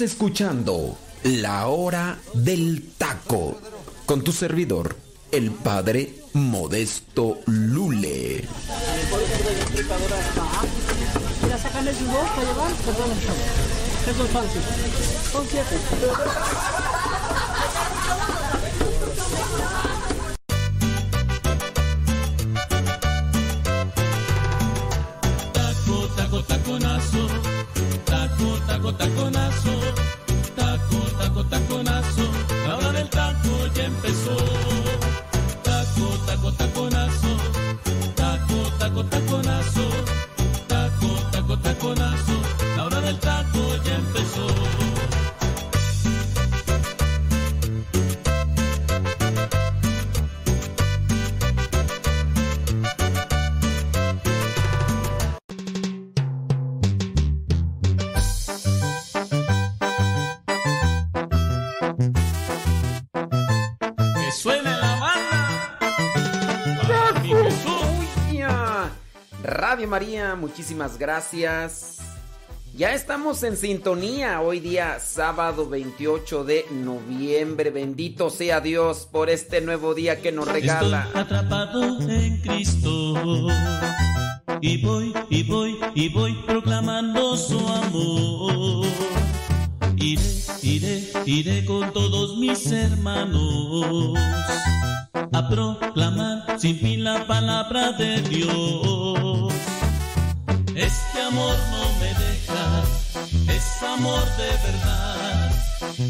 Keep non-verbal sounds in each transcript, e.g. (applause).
Escuchando La Hora del Taco con tu servidor, el Padre Modesto Lule. María, muchísimas gracias. Ya estamos en sintonía hoy día sábado 28 de noviembre. Bendito sea Dios por este nuevo día que nos Estoy regala. atrapado en Cristo. Y voy, y voy, y voy proclamando su amor. Iré, iré, iré con todos mis hermanos a proclamar sin fin la palabra de Dios. Este amor no me deja, es amor de verdad.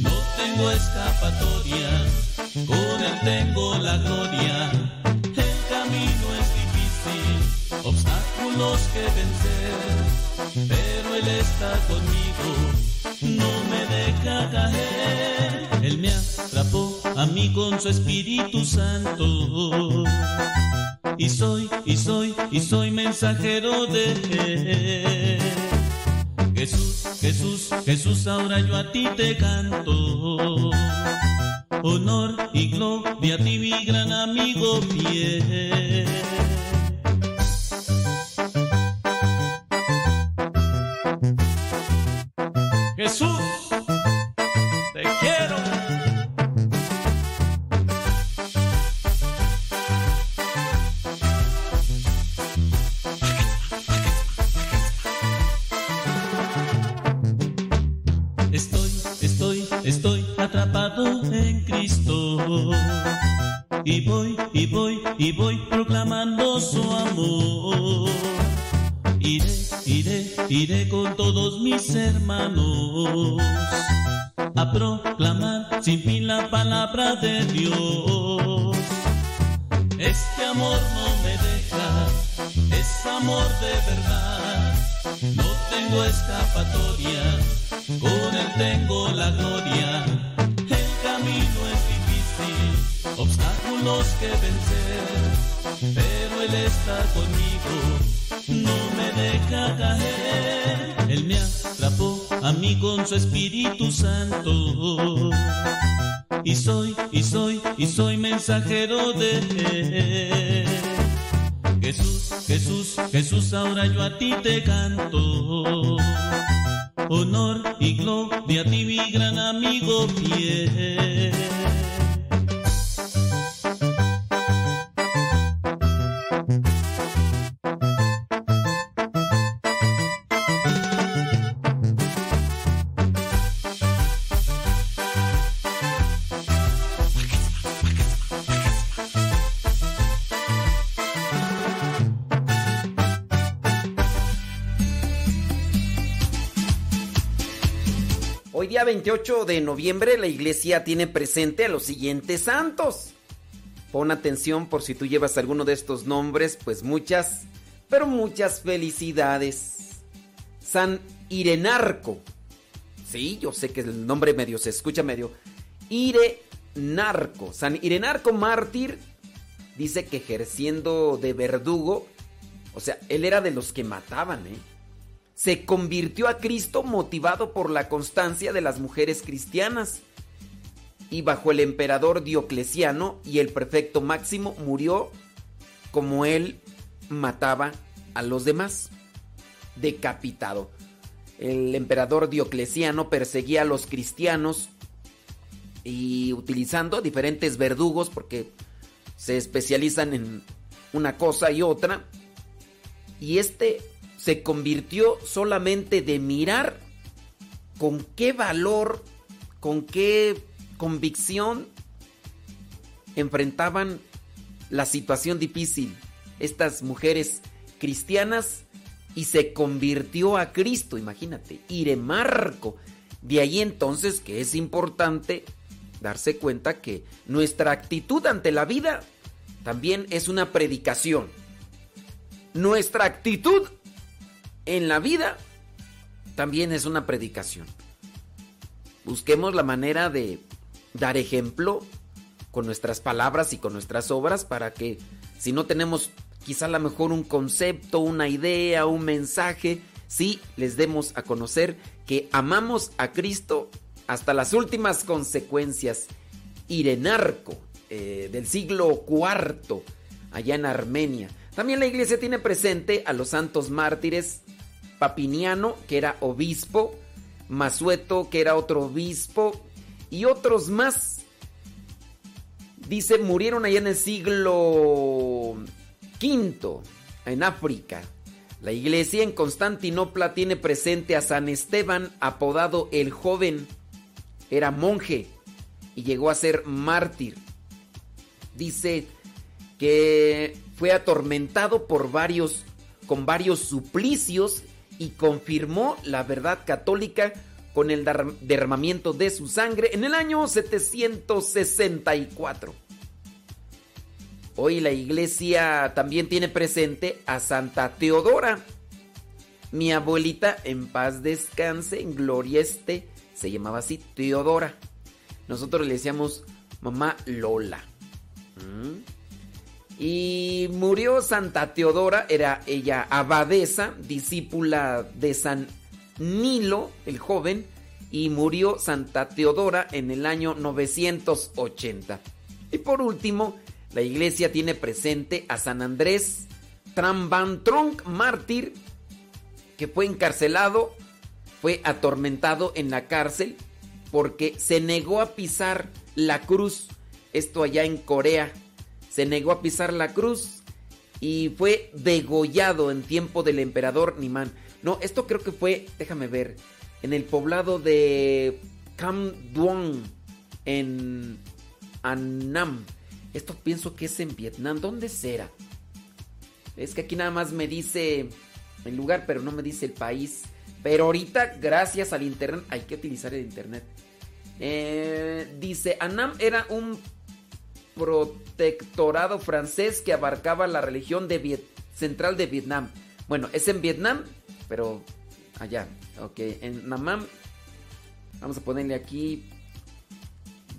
No tengo escapatoria, con él tengo la gloria. El camino es difícil, obstáculos que vencer, pero él está conmigo, no me deja caer. Él me atrapó a mí con su Espíritu Santo. Y soy, y soy, y soy mensajero de él. Jesús, Jesús, Jesús, ahora yo a ti te canto. Honor y gloria a ti, mi gran amigo fiel. De Dios. Este amor no me deja, es amor de verdad. No tengo escapatoria, con él tengo la gloria. El camino es difícil, obstáculos que vencer, pero él está conmigo, no me deja caer. Él me atrapó a mí con su Espíritu de. Jesús, Jesús, Jesús, ahora yo a ti te canto. 28 de noviembre la iglesia tiene presente a los siguientes santos. Pon atención por si tú llevas alguno de estos nombres, pues muchas, pero muchas felicidades. San Irenarco. Sí, yo sé que el nombre medio se escucha medio. Irenarco. San Irenarco mártir dice que ejerciendo de verdugo, o sea, él era de los que mataban, ¿eh? Se convirtió a Cristo motivado por la constancia de las mujeres cristianas. Y bajo el emperador Diocleciano y el prefecto Máximo murió como él mataba a los demás, decapitado. El emperador Diocleciano perseguía a los cristianos y utilizando diferentes verdugos porque se especializan en una cosa y otra. Y este se convirtió solamente de mirar con qué valor, con qué convicción enfrentaban la situación difícil estas mujeres cristianas y se convirtió a Cristo, imagínate, Iremarco. De ahí entonces que es importante darse cuenta que nuestra actitud ante la vida también es una predicación. Nuestra actitud en la vida también es una predicación. Busquemos la manera de dar ejemplo con nuestras palabras y con nuestras obras para que si no tenemos quizá a lo mejor un concepto, una idea, un mensaje, sí les demos a conocer que amamos a Cristo hasta las últimas consecuencias. Irenarco, eh, del siglo IV, allá en Armenia. También la iglesia tiene presente a los santos mártires Papiniano, que era obispo, Masueto, que era otro obispo, y otros más. Dice, murieron allá en el siglo V, en África. La iglesia en Constantinopla tiene presente a San Esteban, apodado el joven. Era monje y llegó a ser mártir. Dice que fue atormentado por varios, con varios suplicios y confirmó la verdad católica con el derramamiento de su sangre en el año 764. Hoy la iglesia también tiene presente a Santa Teodora. Mi abuelita, en paz descanse, en gloria esté, se llamaba así Teodora. Nosotros le decíamos mamá Lola. ¿Mm? Y murió Santa Teodora, era ella abadesa, discípula de San Nilo, el joven, y murió Santa Teodora en el año 980. Y por último, la iglesia tiene presente a San Andrés Trambantronk, mártir, que fue encarcelado, fue atormentado en la cárcel porque se negó a pisar la cruz, esto allá en Corea se negó a pisar la cruz y fue degollado en tiempo del emperador Nimán. No, esto creo que fue, déjame ver, en el poblado de Cam Duong, en Annam. Esto pienso que es en Vietnam. ¿Dónde será? Es que aquí nada más me dice el lugar, pero no me dice el país. Pero ahorita, gracias al internet, hay que utilizar el internet. Eh, dice, Annam era un protectorado francés que abarcaba la religión de central de Vietnam. Bueno, es en Vietnam, pero allá. Ok, en Namam. Vamos a ponerle aquí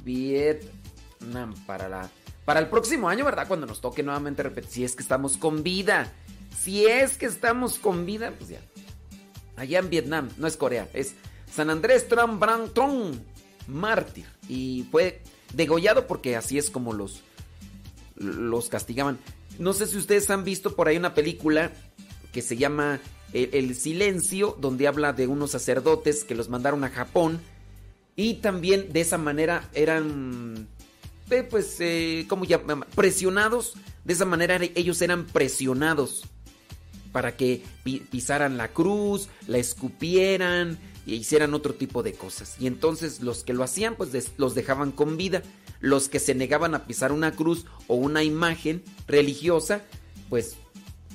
Vietnam para la para el próximo año, ¿verdad? Cuando nos toque nuevamente repetir, si es que estamos con vida. Si es que estamos con vida, pues ya. Allá en Vietnam, no es Corea, es San Andrés Tron, mártir. Y fue degollado porque así es como los, los castigaban. No sé si ustedes han visto por ahí una película que se llama El, Silencio, donde habla de unos sacerdotes que los mandaron a Japón y también de esa manera eran, eh, pues, eh, ¿cómo llaman? Presionados. De esa manera ellos eran presionados para que pisaran la cruz, la escupieran y hicieran otro tipo de cosas. Y entonces los que lo hacían, pues los dejaban con vida. Los que se negaban a pisar una cruz o una imagen religiosa, pues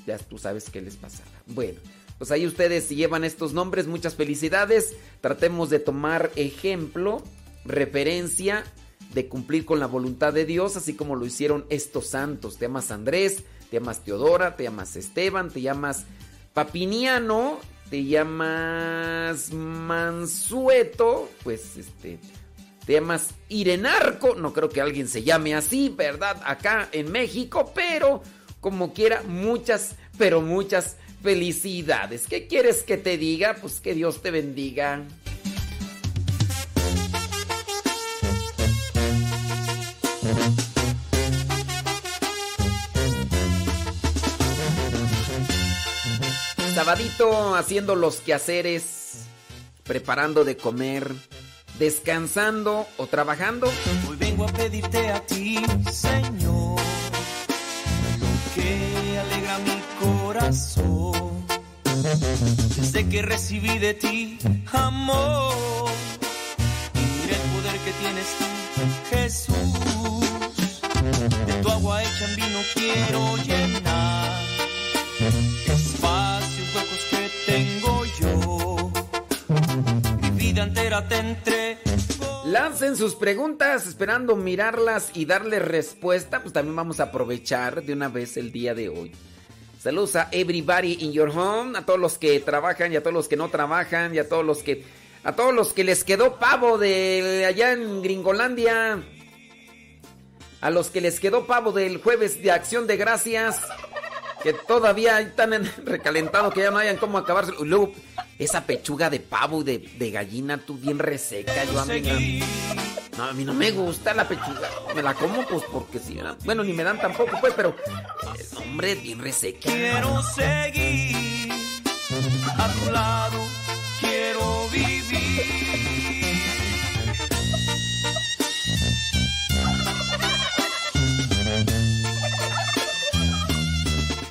ya tú sabes qué les pasaba. Bueno, pues ahí ustedes llevan estos nombres, muchas felicidades. Tratemos de tomar ejemplo, referencia de cumplir con la voluntad de Dios, así como lo hicieron estos santos. Te llamas Andrés, te llamas Teodora, te llamas Esteban, te llamas Papiniano, te llamas Mansueto, pues este, te llamas Irenarco, no creo que alguien se llame así, ¿verdad? Acá en México, pero como quiera, muchas, pero muchas felicidades. ¿Qué quieres que te diga? Pues que Dios te bendiga. Sabadito haciendo los quehaceres, preparando de comer, descansando o trabajando. Hoy vengo a pedirte a ti, Señor, que alegra mi corazón. Desde que recibí de ti amor y el poder que tienes tú, Jesús. De tu agua hecha en vino quiero llenar Lancen sus preguntas esperando mirarlas y darle respuesta. Pues también vamos a aprovechar de una vez el día de hoy. Saludos a everybody in your home, a todos los que trabajan y a todos los que no trabajan y a todos los que a todos los que les quedó pavo de allá en Gringolandia. A los que les quedó pavo del jueves de Acción de Gracias que todavía están (laughs) recalentado que ya no hayan cómo acabarse. Y luego, esa pechuga de pavo y de, gallina, tú bien reseca. Yo a mí, no, a mí no me gusta la pechuga. Me la como, pues porque sí. Bueno, ni me dan tampoco, pues, pero. Eh, hombre, bien reseca. Quiero seguir a tu lado.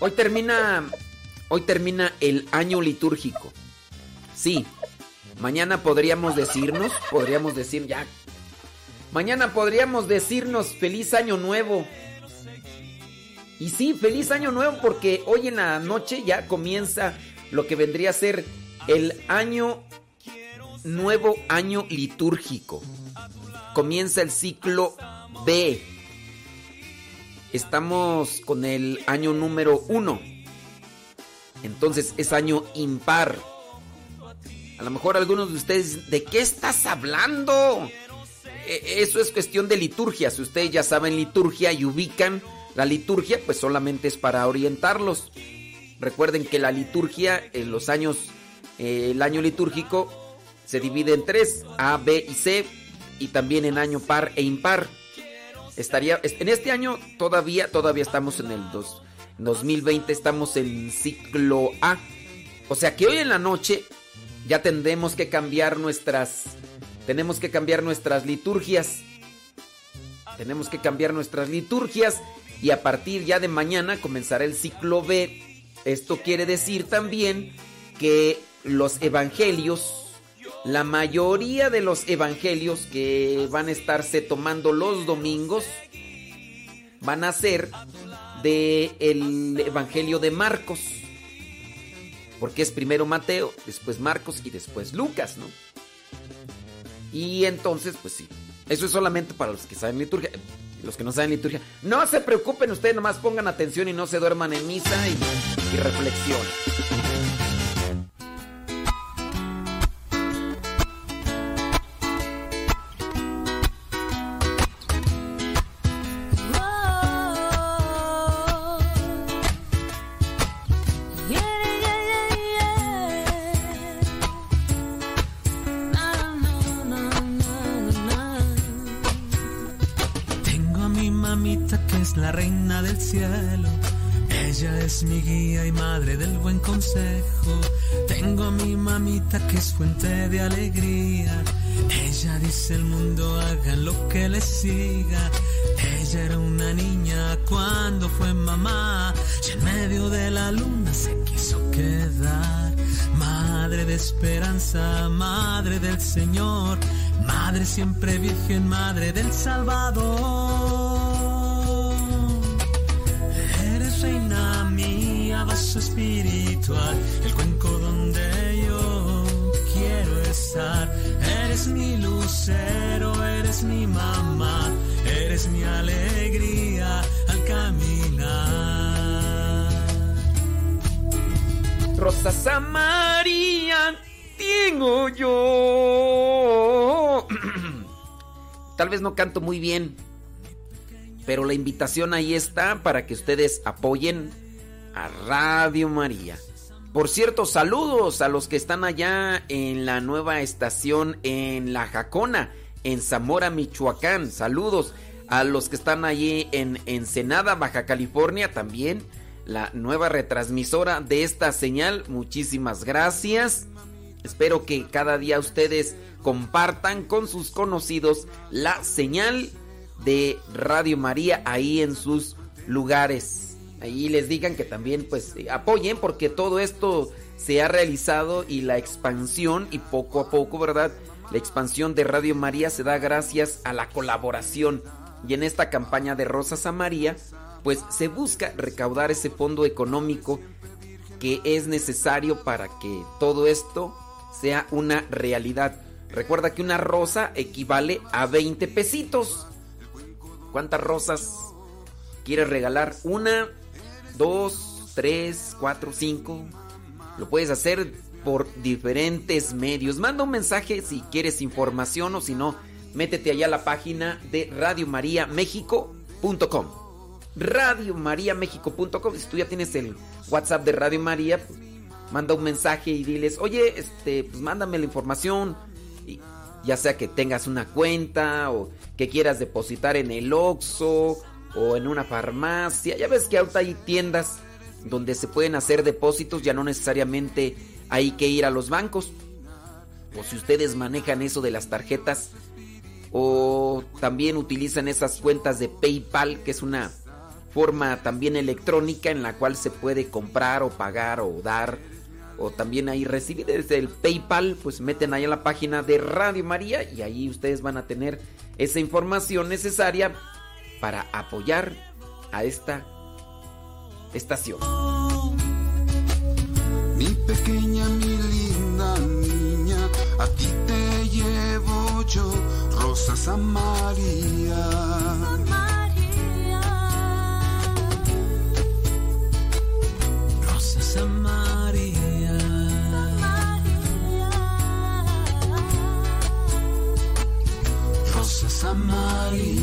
Hoy termina. Hoy termina el año litúrgico. Sí. Mañana podríamos decirnos. Podríamos decir ya. Mañana podríamos decirnos feliz año nuevo. Y sí, feliz año nuevo porque hoy en la noche ya comienza lo que vendría a ser el año nuevo año litúrgico. Comienza el ciclo B Estamos con el año número uno. Entonces es año impar. A lo mejor algunos de ustedes, ¿de qué estás hablando? E, eso es cuestión de liturgia. Si ustedes ya saben liturgia y ubican la liturgia, pues solamente es para orientarlos. Recuerden que la liturgia en los años, eh, el año litúrgico se divide en tres, A, B y C, y también en año par e impar estaría en este año todavía todavía estamos en el 2020 estamos en ciclo A. O sea que hoy en la noche ya tendremos que cambiar nuestras tenemos que cambiar nuestras liturgias. Tenemos que cambiar nuestras liturgias y a partir ya de mañana comenzará el ciclo B. Esto quiere decir también que los evangelios la mayoría de los evangelios que van a estarse tomando los domingos van a ser de el evangelio de Marcos. Porque es primero Mateo, después Marcos y después Lucas, ¿no? Y entonces, pues sí. Eso es solamente para los que saben liturgia. Los que no saben liturgia. No se preocupen ustedes, nomás pongan atención y no se duerman en misa y, y reflexionen. Mi guía y madre del buen consejo. Tengo a mi mamita que es fuente de alegría. Ella dice el mundo hagan lo que le siga. Ella era una niña cuando fue mamá. Y en medio de la luna se quiso quedar. Madre de esperanza, madre del Señor. Madre siempre virgen, madre del Salvador. Espiritual, el cuenco donde yo quiero estar. Eres mi lucero, eres mi mamá, eres mi alegría al caminar. Rosas amarillas tengo yo. (clears throat) Tal vez no canto muy bien, pero la invitación ahí está para que ustedes apoyen a Radio María. Por cierto, saludos a los que están allá en la nueva estación en La Jacona, en Zamora, Michoacán. Saludos a los que están allí en Ensenada, Baja California también. La nueva retransmisora de esta señal. Muchísimas gracias. Espero que cada día ustedes compartan con sus conocidos la señal de Radio María ahí en sus lugares. Ahí les digan que también pues apoyen porque todo esto se ha realizado y la expansión y poco a poco, ¿verdad? La expansión de Radio María se da gracias a la colaboración. Y en esta campaña de Rosas a María, pues se busca recaudar ese fondo económico que es necesario para que todo esto sea una realidad. Recuerda que una rosa equivale a 20 pesitos. ¿Cuántas rosas quieres regalar? Una, dos, tres, cuatro, cinco. Lo puedes hacer por diferentes medios. Manda un mensaje si quieres información o si no, métete allá a la página de radiomariamexico.com. Radiomariamexico.com. Si tú ya tienes el WhatsApp de Radio María, manda un mensaje y diles, oye, este, pues mándame la información. Y ya sea que tengas una cuenta o que quieras depositar en el Oxxo o en una farmacia. Ya ves que ahorita hay tiendas donde se pueden hacer depósitos, ya no necesariamente hay que ir a los bancos. O si ustedes manejan eso de las tarjetas o también utilizan esas cuentas de PayPal, que es una forma también electrónica en la cual se puede comprar o pagar o dar o también ahí recibir desde el PayPal, pues meten ahí en la página de Radio María y ahí ustedes van a tener esa información necesaria para apoyar a esta estación. Mi pequeña, mi linda niña, a ti te llevo yo, rosas a María. Rosas a María. Rosas a María.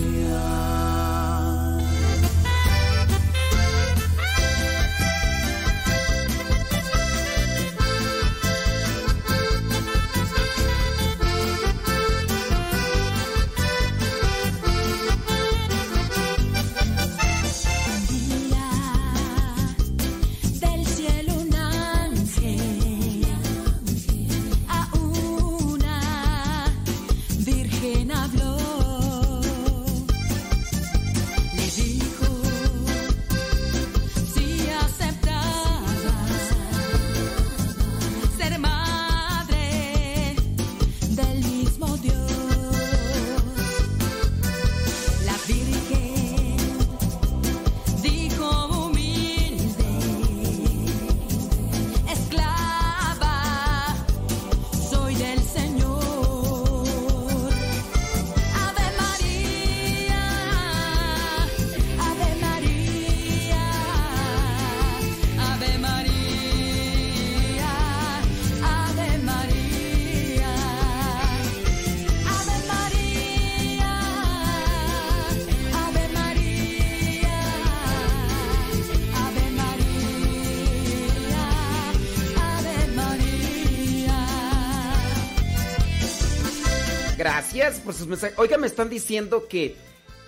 Oiga, me están diciendo que,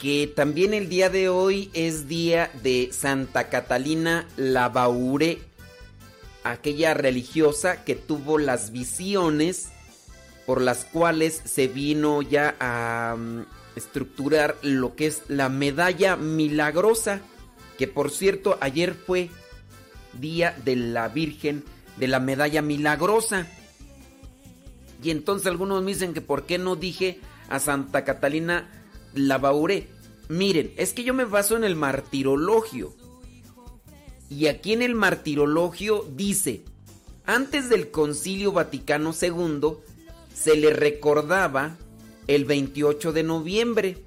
que también el día de hoy es día de Santa Catalina Labaure, aquella religiosa que tuvo las visiones por las cuales se vino ya a mm, estructurar lo que es la medalla milagrosa, que por cierto ayer fue día de la Virgen de la medalla milagrosa. Y entonces algunos me dicen que por qué no dije a Santa Catalina Labaure. Miren, es que yo me baso en el martirologio. Y aquí en el martirologio dice, antes del concilio Vaticano II se le recordaba el 28 de noviembre.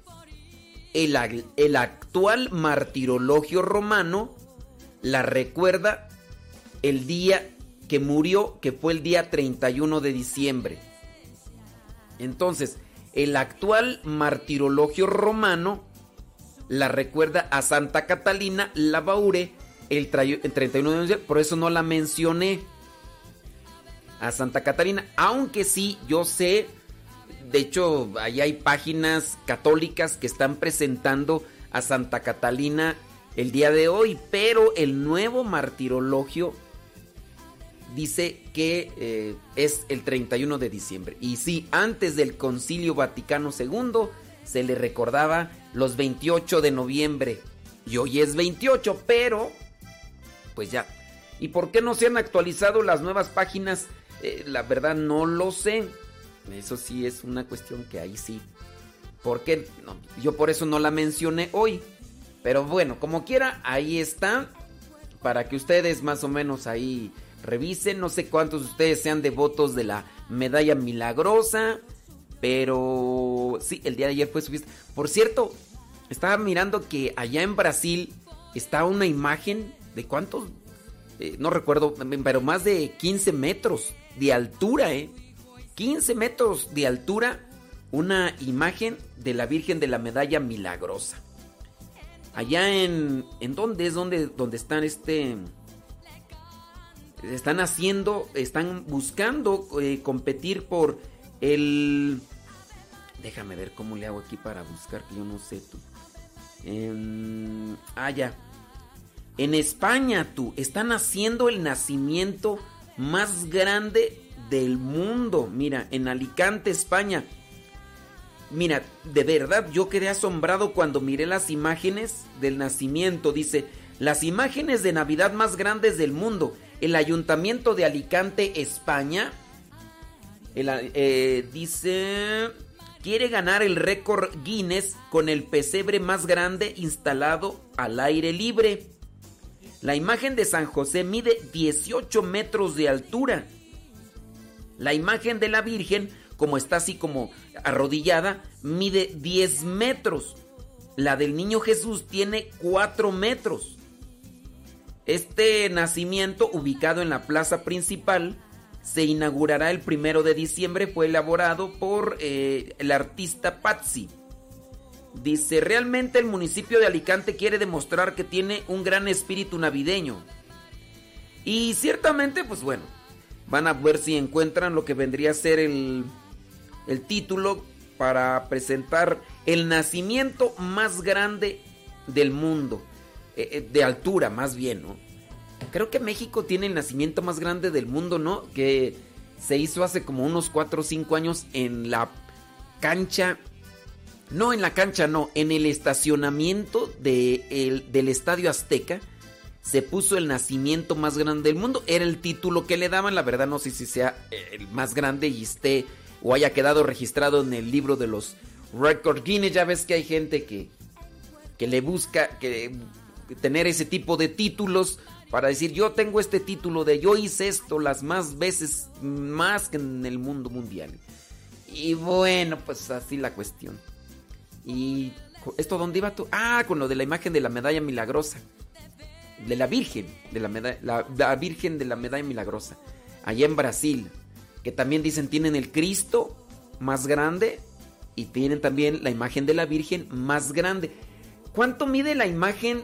El, el actual martirologio romano la recuerda el día que murió, que fue el día 31 de diciembre. Entonces, el actual martirologio romano la recuerda a Santa Catalina Labaure el, tra- el 31 de diciembre, por eso no la mencioné a Santa Catalina, aunque sí, yo sé, de hecho, ahí hay páginas católicas que están presentando a Santa Catalina el día de hoy, pero el nuevo martirologio dice que eh, es el 31 de diciembre. Y sí, antes del Concilio Vaticano II se le recordaba los 28 de noviembre. Y hoy es 28, pero pues ya. ¿Y por qué no se han actualizado las nuevas páginas? Eh, la verdad no lo sé. Eso sí es una cuestión que ahí sí. ¿Por qué? No, yo por eso no la mencioné hoy. Pero bueno, como quiera, ahí está. Para que ustedes más o menos ahí revisen. No sé cuántos de ustedes sean devotos de la medalla milagrosa. Pero sí, el día de ayer fue su fiesta. Por cierto, estaba mirando que allá en Brasil está una imagen de cuántos, Eh, no recuerdo, pero más de 15 metros de altura, ¿eh? 15 metros de altura, una imagen de la Virgen de la Medalla Milagrosa. Allá en, ¿en dónde es donde, donde están este, están haciendo, están buscando eh, competir por el, déjame ver cómo le hago aquí para buscar, que yo no sé tú. Em, ah, ya. En España, tú, están haciendo el nacimiento más grande del mundo. Mira, en Alicante, España. Mira, de verdad yo quedé asombrado cuando miré las imágenes del nacimiento. Dice, las imágenes de Navidad más grandes del mundo. El Ayuntamiento de Alicante, España. eh, dice, quiere ganar el récord Guinness con el pesebre más grande instalado al aire libre. La imagen de San José mide 18 metros de altura. La imagen de la Virgen, como está así como arrodillada, mide 10 metros. La del niño Jesús tiene 4 metros. Este nacimiento, ubicado en la plaza principal, se inaugurará el primero de diciembre. Fue elaborado por eh, el artista Patsy. Dice, realmente el municipio de Alicante quiere demostrar que tiene un gran espíritu navideño. Y ciertamente, pues bueno, van a ver si encuentran lo que vendría a ser el, el título para presentar el nacimiento más grande del mundo. Eh, eh, de altura, más bien, ¿no? Creo que México tiene el nacimiento más grande del mundo, ¿no? Que se hizo hace como unos 4 o 5 años en la cancha no en la cancha, no, en el estacionamiento de el- del Estadio Azteca se puso el nacimiento más grande del mundo. Era el título que le daban, la verdad no sé si sea el más grande y esté o haya quedado registrado en el libro de los Record Guinness. Ya ves que hay gente que, que le busca que, tener ese tipo de títulos para decir yo tengo este título de yo hice esto las más veces más que en el mundo mundial. Y bueno, pues así la cuestión. ¿Y esto dónde iba tú? Ah, con lo de la imagen de la medalla milagrosa. De la Virgen, de la, medalla, la, la Virgen de la medalla milagrosa. Allá en Brasil. Que también dicen tienen el Cristo más grande y tienen también la imagen de la Virgen más grande. ¿Cuánto mide la imagen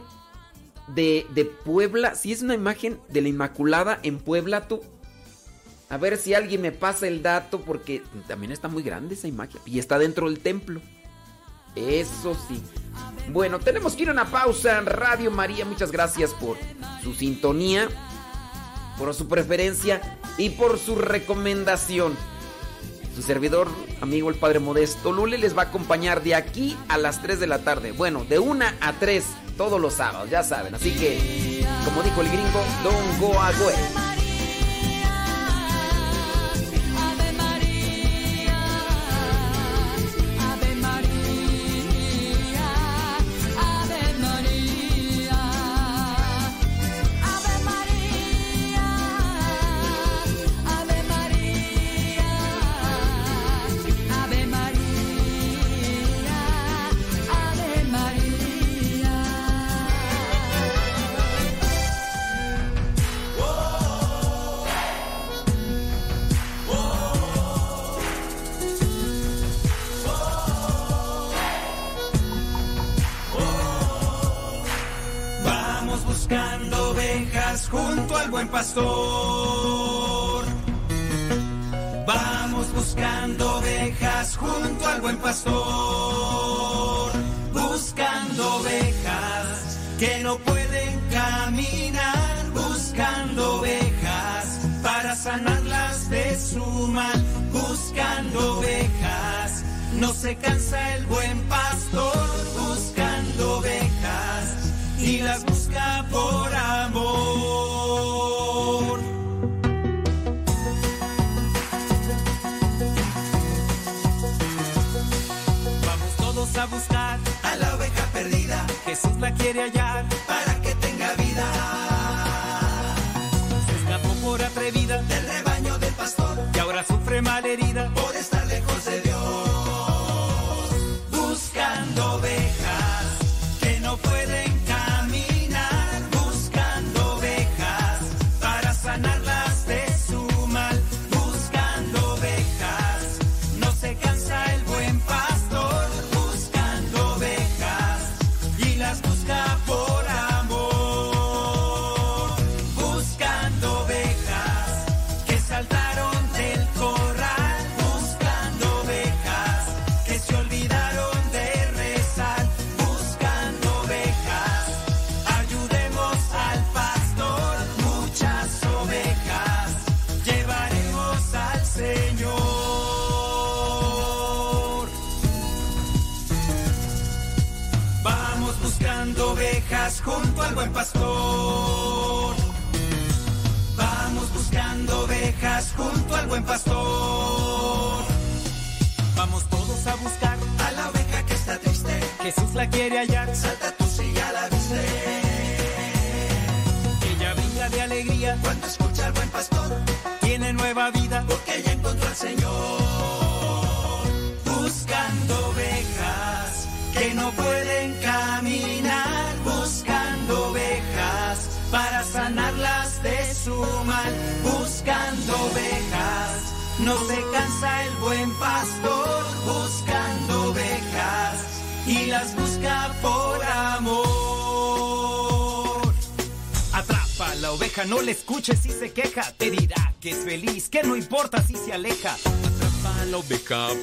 de, de Puebla. Si es una imagen de la Inmaculada en Puebla, tú. A ver si alguien me pasa el dato, porque también está muy grande esa imagen. Y está dentro del templo. Eso sí. Bueno, tenemos que ir a una pausa. en Radio María, muchas gracias por su sintonía, por su preferencia y por su recomendación. Su servidor, amigo el Padre Modesto Lule, les va a acompañar de aquí a las 3 de la tarde. Bueno, de 1 a 3 todos los sábados, ya saben. Así que, como dijo el gringo, don't go away. can't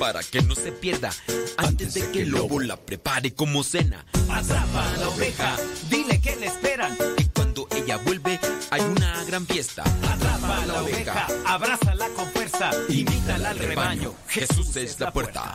para que no se pierda. Antes de que el lobo la prepare como cena. Atrapa a la oveja, dile que le esperan. Y cuando ella vuelve, hay una gran fiesta. Atrapa a la oveja, abrázala con fuerza, invítala al rebaño. Jesús es la puerta.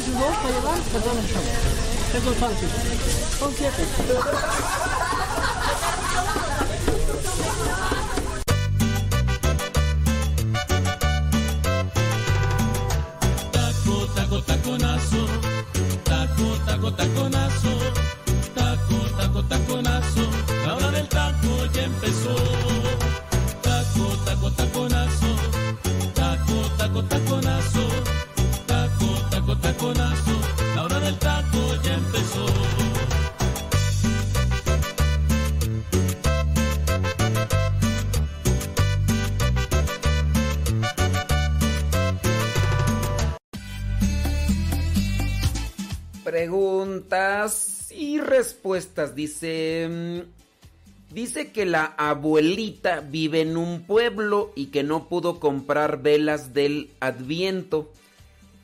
Sus dos para llevar, perdón, el chavo. Eso es fácil. Son siete. Taco, Dice. mm, Dice que la abuelita vive en un pueblo y que no pudo comprar velas del Adviento.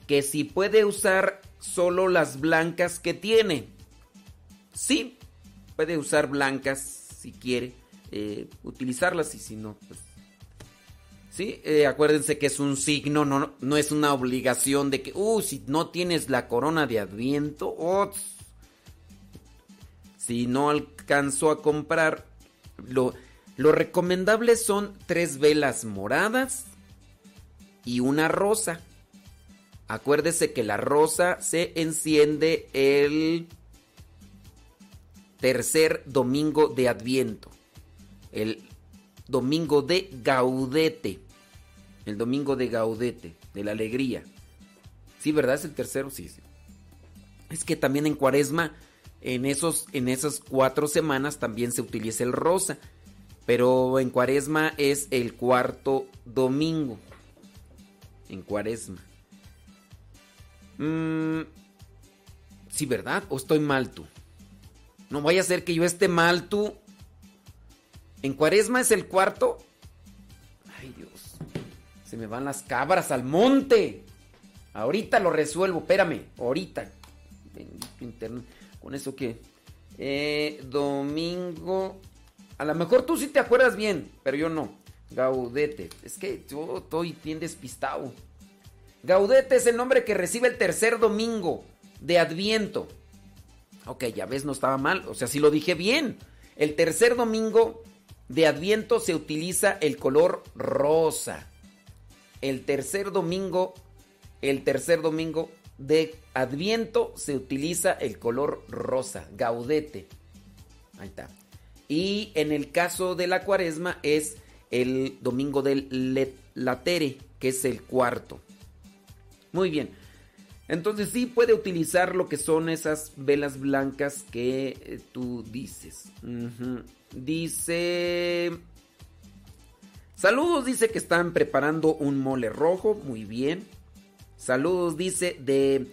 Que si puede usar solo las blancas que tiene. Sí, puede usar blancas si quiere. eh, utilizarlas y si no, pues Sí, eh, acuérdense que es un signo, no, no es una obligación de que, uh, si no tienes la corona de Adviento, si no alcanzó a comprar, lo, recomendable son tres velas moradas y una rosa. Acuérdese que la rosa se enciende el tercer domingo de Adviento. El domingo de Gaudete. El domingo de Gaudete, de la alegría. Sí, ¿verdad? Es el tercero, sí. Es que también en Cuaresma, en, esos, en esas cuatro semanas también se utiliza el rosa. Pero en Cuaresma es el cuarto domingo. En Cuaresma. Mm, sí, ¿verdad? ¿O estoy mal tú? No vaya a ser que yo esté mal tú. En Cuaresma es el cuarto. Ay, Dios. Se me van las cabras al monte. Ahorita lo resuelvo, espérame. Ahorita. Bendito internet. ¿Con eso qué? Eh, domingo. A lo mejor tú sí te acuerdas bien, pero yo no. Gaudete. Es que yo estoy bien despistado. Gaudete es el nombre que recibe el tercer domingo de Adviento. Ok, ya ves, no estaba mal. O sea, sí lo dije bien. El tercer domingo de Adviento se utiliza el color rosa. El tercer domingo, el tercer domingo de Adviento se utiliza el color rosa, gaudete. Ahí está. Y en el caso de la cuaresma es el domingo del latere, que es el cuarto. Muy bien. Entonces sí puede utilizar lo que son esas velas blancas que eh, tú dices. Dice... Saludos, dice que están preparando un mole rojo. Muy bien. Saludos, dice, de...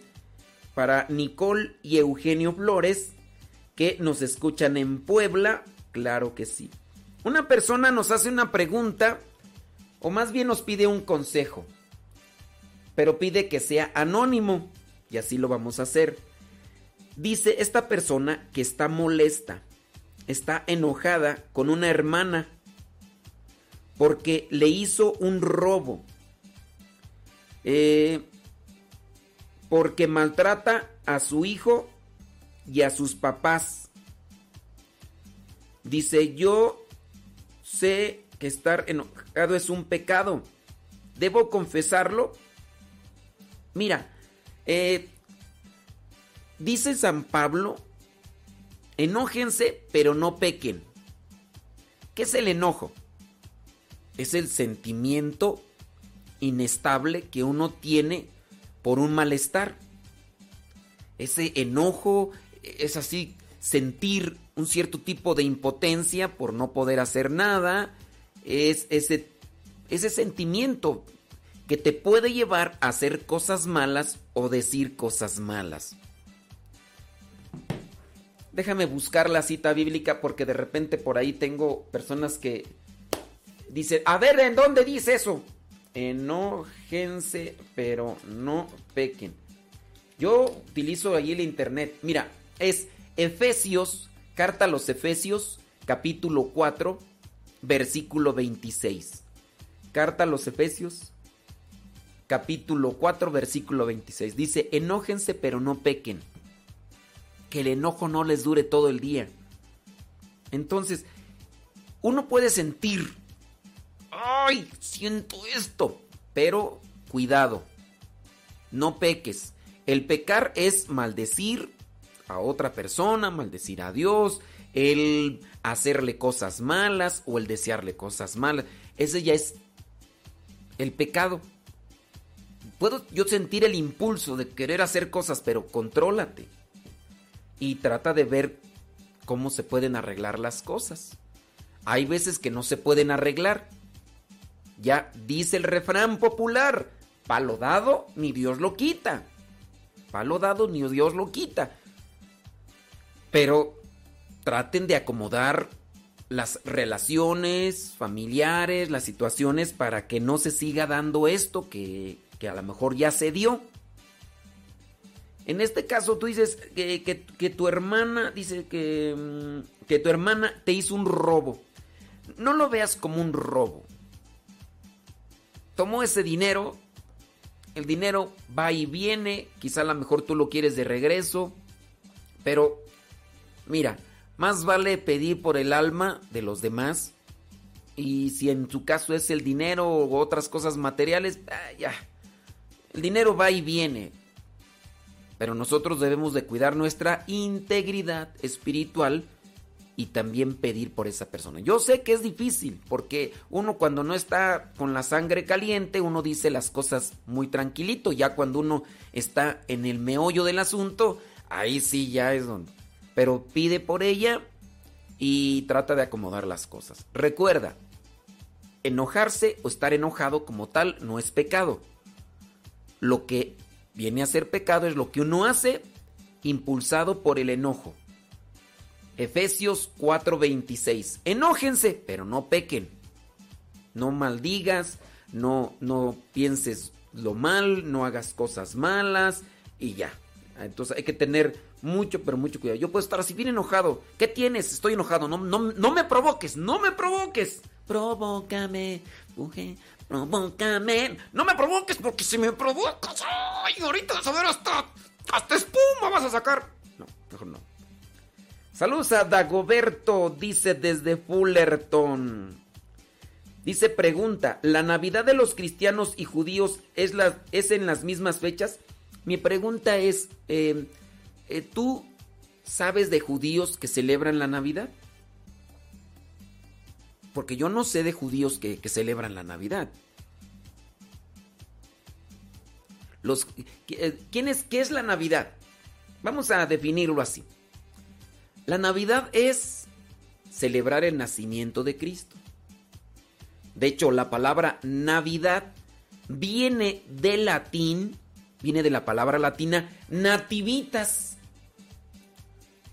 Para Nicole y Eugenio Flores, que nos escuchan en Puebla. Claro que sí. Una persona nos hace una pregunta, o más bien nos pide un consejo pero pide que sea anónimo. Y así lo vamos a hacer. Dice esta persona que está molesta, está enojada con una hermana porque le hizo un robo. Eh, porque maltrata a su hijo y a sus papás. Dice, yo sé que estar enojado es un pecado. ¿Debo confesarlo? Mira, eh, dice San Pablo, enójense, pero no pequen. ¿Qué es el enojo? Es el sentimiento inestable que uno tiene por un malestar. Ese enojo es así, sentir un cierto tipo de impotencia por no poder hacer nada. Es ese, ese sentimiento que te puede llevar a hacer cosas malas o decir cosas malas. Déjame buscar la cita bíblica porque de repente por ahí tengo personas que dicen, a ver, ¿en dónde dice eso? Enójense, pero no pequen. Yo utilizo ahí el internet. Mira, es Efesios, carta a los Efesios, capítulo 4, versículo 26. Carta a los Efesios, capítulo 4, versículo 26. Dice, enójense pero no pequen. Que el enojo no les dure todo el día. Entonces, uno puede sentir, ay, siento esto, pero cuidado, no peques. El pecar es maldecir a otra persona, maldecir a Dios, el hacerle cosas malas o el desearle cosas malas. Ese ya es el pecado. Puedo yo sentir el impulso de querer hacer cosas, pero contrólate. Y trata de ver cómo se pueden arreglar las cosas. Hay veces que no se pueden arreglar. Ya dice el refrán popular, palo dado, ni Dios lo quita. Palo dado, ni Dios lo quita. Pero traten de acomodar las relaciones familiares, las situaciones para que no se siga dando esto que, que a lo mejor ya se dio. En este caso tú dices que, que- que tu hermana, dice que, mm, que tu hermana te hizo un robo. No lo veas como un robo. Tomó ese dinero, el dinero va y viene, quizá a lo mejor tú lo quieres de regreso, pero mira, más vale pedir por el alma de los demás y si en tu caso es el dinero u otras cosas materiales, ah, ya, el dinero va y viene, pero nosotros debemos de cuidar nuestra integridad espiritual y también pedir por esa persona. Yo sé que es difícil porque uno cuando no está con la sangre caliente, uno dice las cosas muy tranquilito, ya cuando uno está en el meollo del asunto, ahí sí ya es donde. Pero pide por ella y trata de acomodar las cosas. Recuerda, enojarse o estar enojado como tal no es pecado. Lo que viene a ser pecado es lo que uno hace impulsado por el enojo. Efesios 4:26. Enójense, pero no pequen. No maldigas, no, no pienses lo mal, no hagas cosas malas y ya. Entonces hay que tener mucho, pero mucho cuidado. Yo puedo estar así bien enojado. ¿Qué tienes? Estoy enojado. No, no, no me provoques, no me provoques. Provócame, mujer, provócame. No me provoques porque si me provocas, ay, ahorita vas a ver hasta, hasta espuma vas a sacar. No, mejor no. Saludos a Dagoberto, dice desde Fullerton. Dice, pregunta, ¿la Navidad de los cristianos y judíos es, en las mismas fechas? Mi pregunta es, eh, eh, ¿tú sabes de judíos que celebran la Navidad? Porque yo no sé de judíos que, celebran la Navidad. Los, eh, ¿quién es, ¿Qué es la Navidad? Vamos a definirlo así. La Navidad es celebrar el nacimiento de Cristo. De hecho, la palabra Navidad viene del latín, viene de la palabra latina nativitas.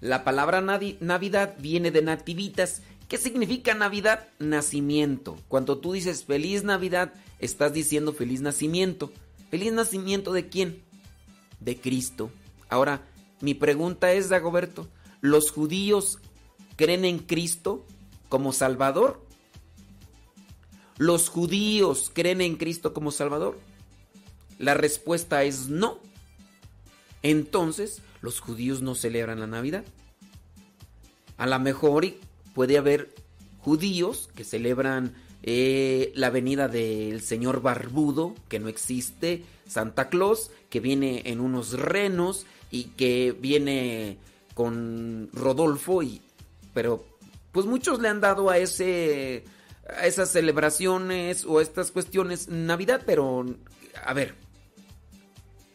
La palabra Navidad viene de nativitas. ¿Qué significa Navidad? Nacimiento. Cuando tú dices feliz Navidad, estás diciendo feliz nacimiento. ¿Feliz nacimiento de quién? De Cristo. Ahora, mi pregunta es, Dagoberto, ¿los judíos creen en Cristo como Salvador? ¿Los judíos creen en Cristo como Salvador? La respuesta es no. Entonces, los judíos no celebran la Navidad. A lo mejor puede haber judíos que celebran eh, la venida del señor barbudo, que no existe, Santa Claus, que viene en unos renos y que viene con Rodolfo, y, pero pues muchos le han dado a ese a esas celebraciones o a estas cuestiones Navidad, pero a ver,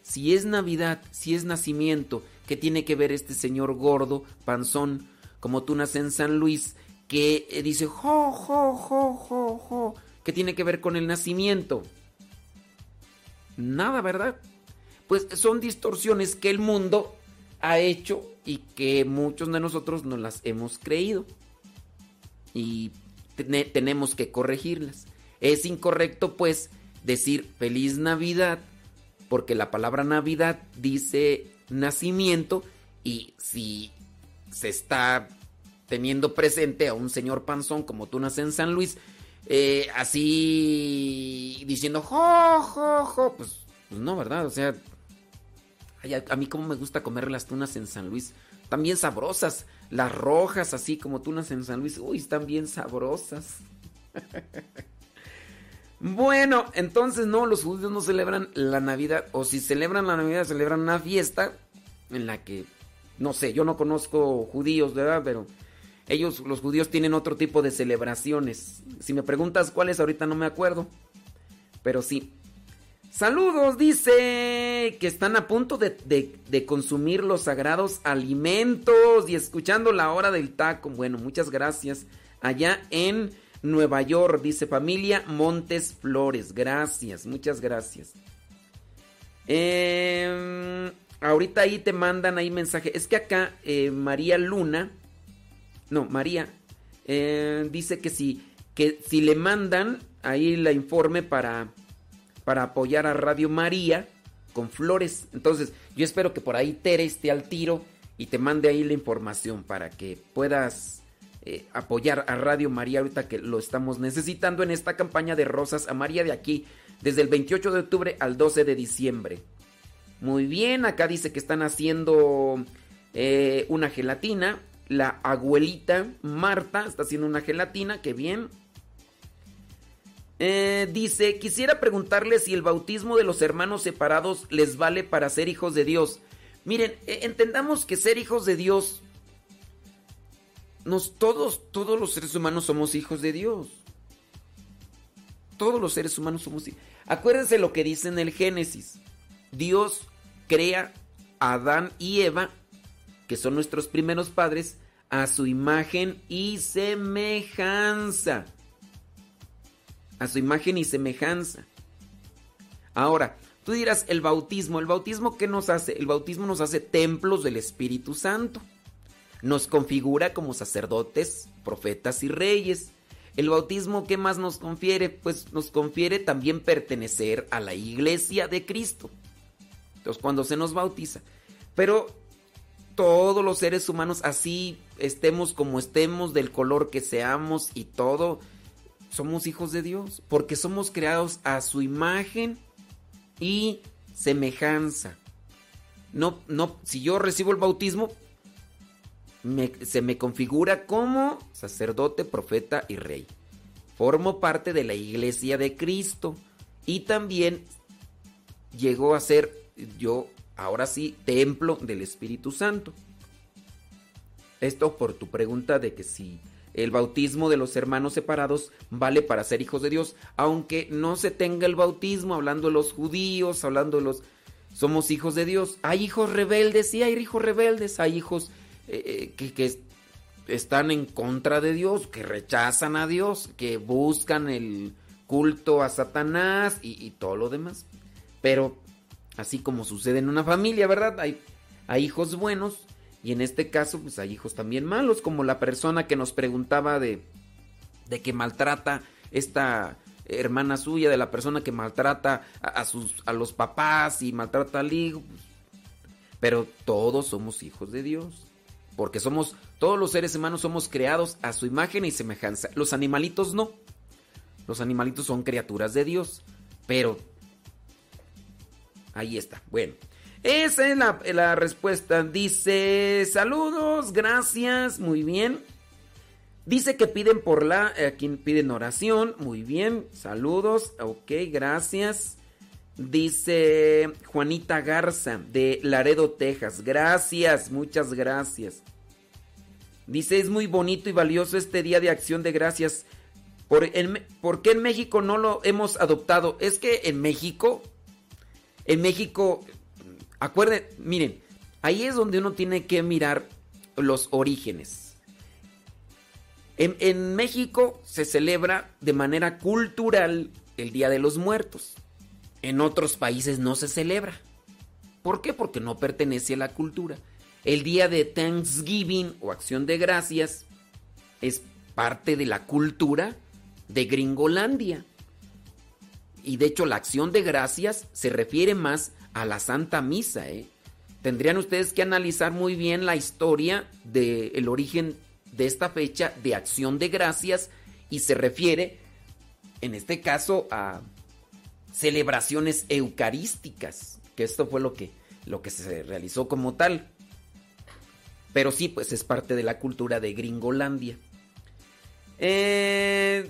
si es Navidad, si es nacimiento, ¿qué tiene que ver este señor gordo, panzón, como tú naces en San Luis, que eh, dice jo, jo, jo, jo, jo? ¿Qué tiene que ver con el nacimiento? Nada, ¿verdad? Pues son distorsiones que el mundo ha hecho y que muchos de nosotros no las hemos creído. Y tene- tenemos que corregirlas. Es incorrecto, pues, decir feliz Navidad, porque la palabra Navidad dice nacimiento y si se está teniendo presente a un señor panzón como tú naces en San Luis, eh, así diciendo, jo, jo, jo, pues, pues no, ¿verdad? O sea, ay, a, mí como me gusta comer las tunas en San Luis, también sabrosas, las rojas, así como tunas en San Luis, uy, están bien sabrosas. (laughs) Bueno, entonces no, los judíos no celebran la Navidad, o si celebran la Navidad, celebran una fiesta en la que, no sé, yo no conozco judíos, ¿verdad? Pero ellos, los judíos, tienen otro tipo de celebraciones. Si me preguntas cuáles, ahorita no me acuerdo, pero sí. Saludos, dice que están a punto de, consumir los sagrados alimentos y escuchando la hora del taco. Bueno, muchas gracias. Allá en Nueva York, dice familia Montes Flores. Gracias, muchas gracias. Eh, ahorita ahí te mandan ahí mensaje. Es que acá eh, María Luna, no, María, eh, dice que si, que si le mandan ahí la informe para, para apoyar a Radio María con flores. Entonces, yo espero que por ahí Tere esté al tiro y te mande ahí la información para que puedas eh, apoyar a Radio María ahorita que lo estamos necesitando en esta campaña de Rosas a María de aquí, desde el 28 de octubre al 12 de diciembre. Muy bien, acá dice que están haciendo eh, una gelatina. La abuelita Marta está haciendo una gelatina, qué bien. Eh, dice, quisiera preguntarle si el bautismo de los hermanos separados les vale para ser hijos de Dios. Miren, eh, entendamos que ser hijos de Dios, nos, todos, todos los seres humanos somos hijos de Dios. Todos los seres humanos somos hijos. Acuérdense lo que dice en el Génesis. Dios crea a Adán y Eva, que son nuestros primeros padres, a su imagen y semejanza. A su imagen y semejanza. Ahora, tú dirás, el bautismo, ¿el bautismo qué nos hace? El bautismo nos hace templos del Espíritu Santo. Nos configura como sacerdotes, profetas y reyes. El bautismo, ¿qué más nos confiere? Pues nos confiere también pertenecer a la iglesia de Cristo. Entonces, cuando se nos bautiza. Pero todos los seres humanos, así estemos como estemos, del color que seamos y todo, somos hijos de Dios. Porque somos creados a su imagen y semejanza. No, no, si yo recibo el bautismo, se me configura como sacerdote, profeta y rey. Formo parte de la iglesia de Cristo y también llegó a ser yo, ahora sí, templo del Espíritu Santo. Esto por tu pregunta de que si el bautismo de los hermanos separados vale para ser hijos de Dios, aunque no se tenga el bautismo, hablando de los judíos, hablando de los... Somos hijos de Dios. Hay hijos rebeldes, sí, hay hijos rebeldes, hay hijos eh, eh, que, están en contra de Dios, que rechazan a Dios, que buscan el culto a Satanás y, todo lo demás. Pero así como sucede en una familia, ¿verdad? Hay hijos buenos y en este caso pues hay hijos también malos, como la persona que nos preguntaba de, de que maltrata esta hermana suya, de la persona que maltrata a, a sus, a los papás y maltrata al hijo. pues, Pero todos somos hijos de Dios. Porque somos, todos los seres humanos somos creados a su imagen y semejanza. Los animalitos no. Los animalitos son criaturas de Dios. Pero ahí está. Bueno, esa es la, respuesta. Dice, saludos, gracias, muy bien. Dice que piden por la, a quien piden oración, muy bien, saludos, ok, gracias. Dice Juanita Garza de Laredo, Texas. Gracias, muchas gracias. Dice, es muy bonito y valioso este día de acción de gracias. ¿Por, ¿Por qué en México no lo hemos adoptado? Es que en México, en México, acuerden, miren, ahí es donde uno tiene que mirar los orígenes. En, México se celebra de manera cultural el Día de los Muertos. En otros países no se celebra. ¿Por qué? Porque no pertenece a la cultura. El día de Thanksgiving o Acción de Gracias es parte de la cultura de Gringolandia. Y de hecho la Acción de Gracias se refiere más a la Santa Misa, ¿eh? tendrían ustedes que analizar muy bien la historia del origen de esta fecha de acción de gracias y se refiere, en este caso, a celebraciones eucarísticas, que esto fue lo que, lo que se realizó como tal. Pero sí, pues es parte de la cultura de Gringolandia. Eh,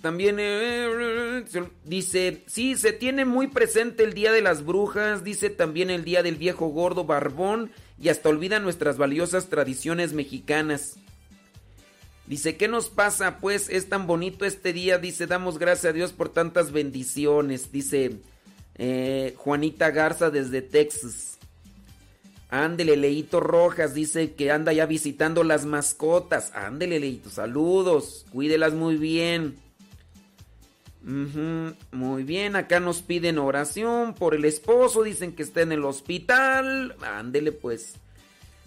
también eh, dice, sí, se tiene muy presente el Día de las Brujas, dice también el Día del Viejo Gordo Barbón y hasta olvida nuestras valiosas tradiciones mexicanas. Dice, ¿qué nos pasa? Pues es tan bonito este día, dice, damos gracias a Dios por tantas bendiciones, dice eh, Juanita Garza desde Texas. Ándele, Leito Rojas dice que anda ya visitando las mascotas. Ándele, Leito, saludos, cuídelas muy bien. Muy bien, acá nos piden oración por el esposo, dicen que está en el hospital. Ándele pues.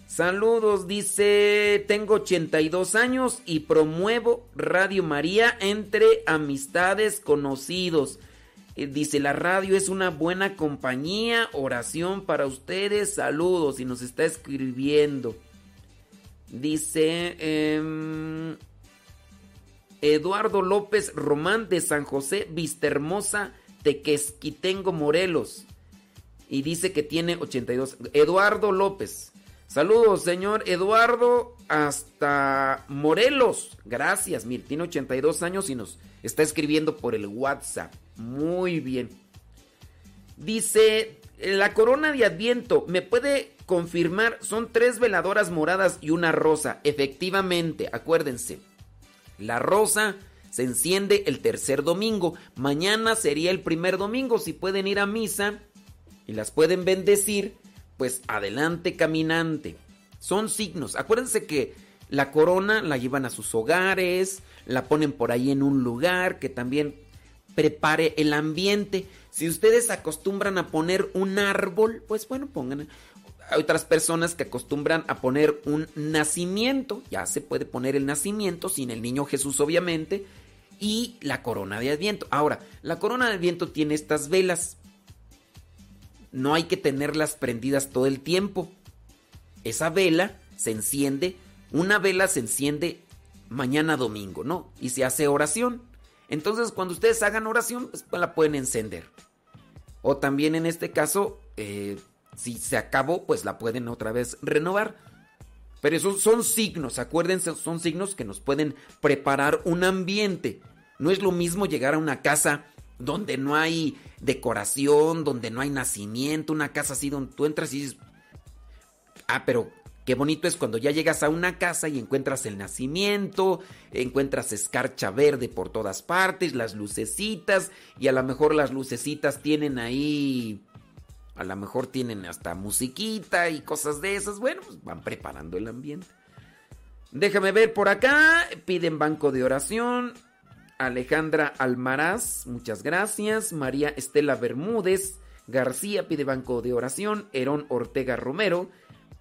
Saludos, dice, tengo 82 años y promuevo Radio María entre amistades conocidos. Eh, Dice, la radio es una buena compañía, oración para ustedes, saludos y nos está escribiendo. Dice, em, Eduardo López Román de San José, Vistahermosa, Tequesquitengo, Morelos. Y dice que tiene 82. Eduardo López. Saludos, señor Eduardo, hasta Morelos. Gracias, mire, tiene 82 años y nos está escribiendo por el WhatsApp. Muy bien. Dice, la corona de Adviento, ¿me puede confirmar? Son tres veladoras moradas y una rosa. Efectivamente, acuérdense. La rosa se enciende el tercer domingo. Mañana sería el primer domingo. Si pueden ir a misa y las pueden bendecir, pues adelante caminante. Son signos. Acuérdense que la corona la llevan a sus hogares, la ponen por ahí en un lugar que también prepare el ambiente. Si ustedes acostumbran a poner un árbol, pues bueno, pongan. Hay otras personas que acostumbran a poner un nacimiento. Ya se puede poner el nacimiento sin el niño Jesús, obviamente. Y la corona de Adviento. Ahora, la corona de Adviento tiene estas velas. No hay que tenerlas prendidas todo el tiempo. Esa vela se enciende. Una vela se enciende mañana domingo, ¿no? Y se hace oración. Entonces, cuando ustedes hagan oración, pues la pueden encender. O también en este caso, eh, si se acabó, pues la pueden otra vez renovar. Pero esos son signos, acuérdense, son signos que nos pueden preparar un ambiente. No es lo mismo llegar a una casa donde no hay decoración, donde no hay nacimiento, una casa así donde tú entras y dices, ah, pero qué bonito es cuando ya llegas a una casa y encuentras el nacimiento, encuentras escarcha verde por todas partes, las lucecitas, y a lo mejor las lucecitas tienen ahí a lo mejor tienen hasta musiquita y cosas de esas. Bueno, pues van preparando el ambiente. Déjame ver por acá. Piden banco de oración. Alejandra Almaraz, muchas gracias. María Estela Bermúdez García pide banco de oración. Herón Ortega Romero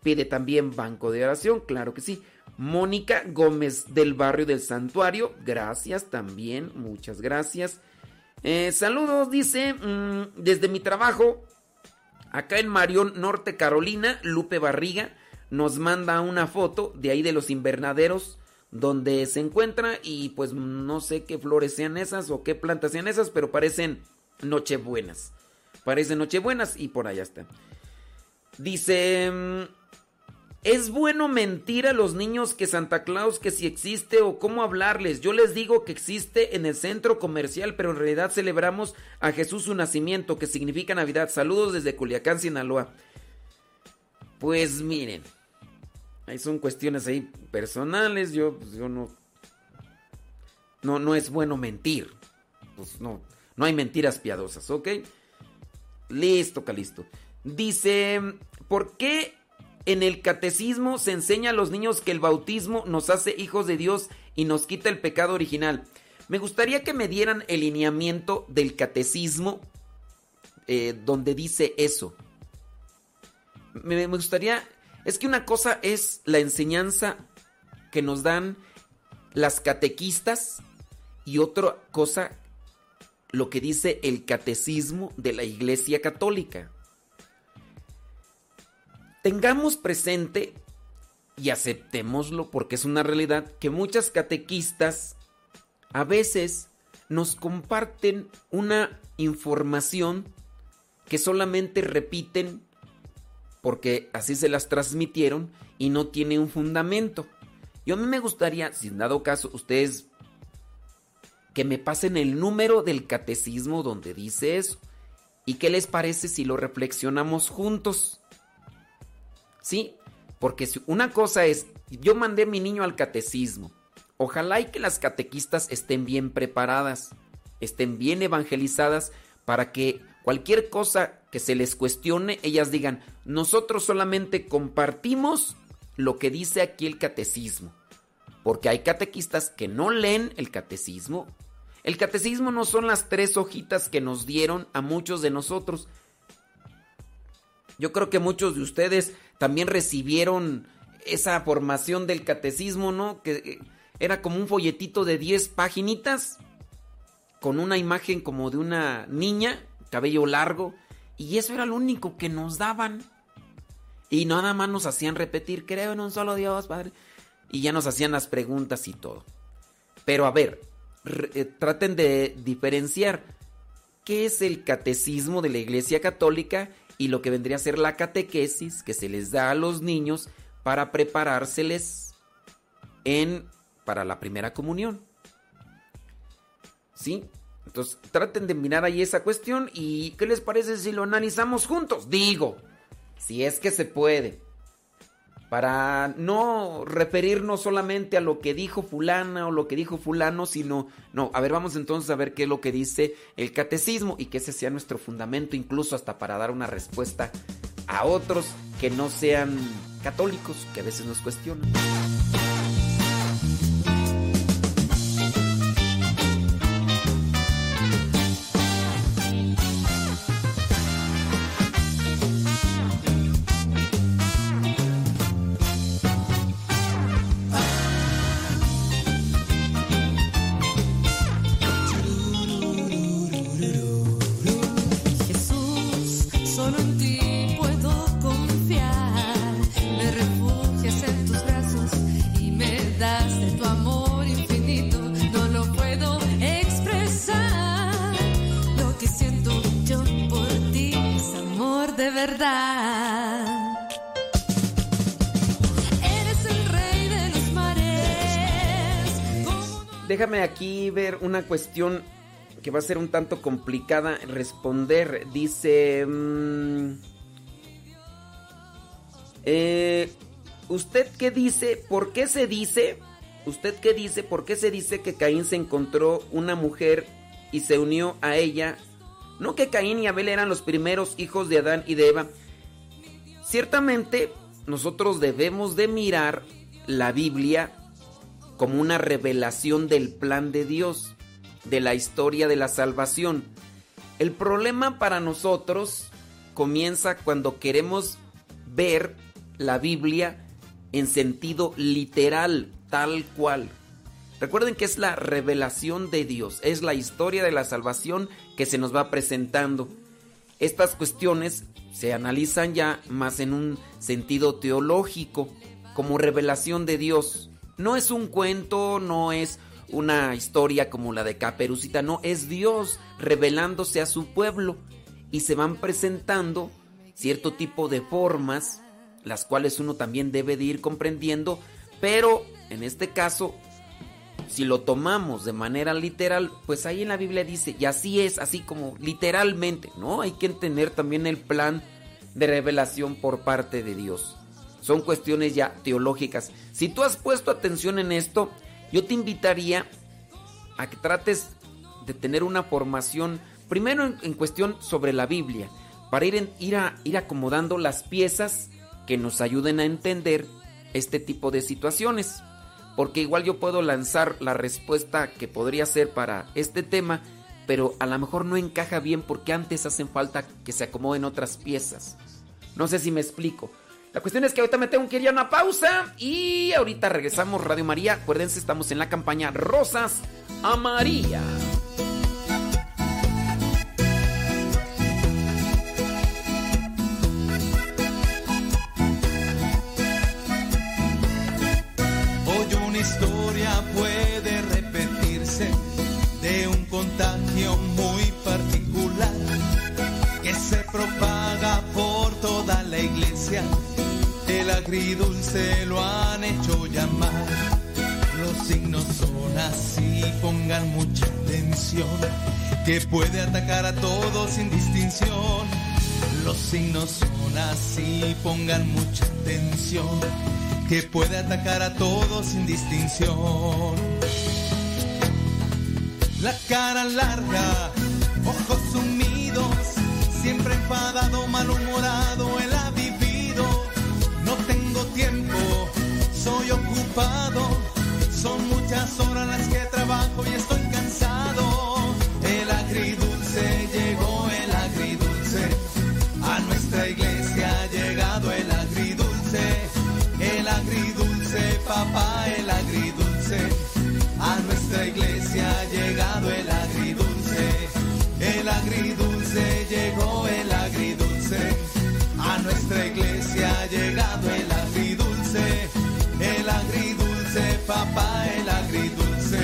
pide también banco de oración, claro que sí. Mónica Gómez del barrio del Santuario, gracias también, muchas gracias. Eh, saludos, dice, mm, desde mi trabajo Acá en Marión, Norte Carolina, Lupe Barriga nos manda una foto de ahí de los invernaderos donde se encuentra y pues no sé qué flores sean esas o qué plantas sean esas, pero parecen nochebuenas. Parecen nochebuenas y por allá está. Dice, mm, ¿es bueno mentir a los niños que Santa Claus que si existe o cómo hablarles? Yo les digo que existe en el centro comercial, pero en realidad celebramos a Jesús su nacimiento, que significa Navidad. Saludos desde Culiacán, Sinaloa. Pues miren, ahí son cuestiones ahí personales. Yo, pues, yo no, no, no es bueno mentir. Pues no, no hay mentiras piadosas, ¿ok? Listo, Calisto. Dice, ¿por qué en el catecismo se enseña a los niños que el bautismo nos hace hijos de Dios y nos quita el pecado original? Me gustaría que me dieran el lineamiento del catecismo eh, donde dice eso. Me, me gustaría... Es que una cosa es la enseñanza que nos dan las catequistas y otra cosa lo que dice el catecismo de la Iglesia Católica. Tengamos presente y aceptémoslo porque es una realidad que muchas catequistas a veces nos comparten una información que solamente repiten porque así se las transmitieron y no tiene un fundamento. Yo a mí me gustaría, si en dado caso ustedes que me pasen el número del catecismo donde dice eso. ¿Y qué les parece si lo reflexionamos juntos? ¿Sí? Porque una cosa es, yo mandé a mi niño al catecismo. Ojalá y que las catequistas estén bien preparadas, estén bien evangelizadas para que cualquier cosa que se les cuestione, ellas digan, nosotros solamente compartimos lo que dice aquí el catecismo. Porque hay catequistas que no leen el catecismo. El catecismo no son las tres hojitas que nos dieron a muchos de nosotros. Yo creo que muchos de ustedes también recibieron esa formación del catecismo, ¿no? Que eh, era como un folletito de 10 paginitas con una imagen como de una niña, cabello largo, y eso era lo único que nos daban. Y nada más nos hacían repetir, creo en un solo Dios, Padre. Y ya nos hacían las preguntas y todo. Pero a ver, eh, traten de diferenciar qué es el catecismo de la Iglesia Católica y lo que vendría a ser la catequesis que se les da a los niños para preparárseles en para la primera comunión. ¿Sí? Entonces, traten de mirar ahí esa cuestión y ¿qué les parece si lo analizamos juntos? Digo, si es que se puede. Para no referirnos solamente a lo que dijo fulana o lo que dijo fulano, sino, no, a ver, vamos entonces a ver qué es lo que dice el catecismo y que ese sea nuestro fundamento, incluso hasta para dar una respuesta a otros que no sean católicos, que a veces nos cuestionan. Aquí ver una cuestión que va a ser un tanto complicada responder. Dice... mm, eh, ¿Usted qué dice? ¿Por qué se dice? ¿Usted qué dice? ¿Por qué se dice que Caín se encontró una mujer y se unió a ella? No que Caín y Abel eran los primeros hijos de Adán y de Eva. Ciertamente nosotros debemos de mirar la Biblia como una revelación del plan de Dios, de la historia de la salvación. El problema para nosotros comienza cuando queremos ver la Biblia en sentido literal, tal cual. Recuerden que es la revelación de Dios, es la historia de la salvación que se nos va presentando. Estas cuestiones se analizan ya más en un sentido teológico, como revelación de Dios. No es un cuento, no es una historia como la de Caperucita, no, es Dios revelándose a su pueblo y se van presentando cierto tipo de formas, las cuales uno también debe de ir comprendiendo, pero en este caso si lo tomamos de manera literal, pues ahí en la Biblia dice, y así es, así como literalmente, ¿no? Hay que entender también el plan de revelación por parte de Dios. Son cuestiones ya teológicas. Si tú has puesto atención en esto, yo te invitaría a que trates de tener una formación, primero en, cuestión sobre la Biblia, para ir, en- ir, a- ir acomodando las piezas que nos ayuden a entender este tipo de situaciones. Porque igual yo puedo lanzar la respuesta que podría ser para este tema, pero a lo mejor no encaja bien porque antes hacen falta que se acomoden otras piezas. No sé si me explico. La cuestión es que ahorita me tengo que ir a una pausa y ahorita regresamos Radio María. Acuérdense, estamos en la campaña Rosas a agridulce lo han hecho llamar. Los signos son así, pongan mucha atención, que puede atacar a todos sin distinción. Los signos son así, pongan mucha atención, que puede atacar a todos sin distinción. La cara larga, ojos sumidos, siempre enfadado, malhumorado, soy ocupado, son muchas horas las que trabajo y estoy papá, el agridulce,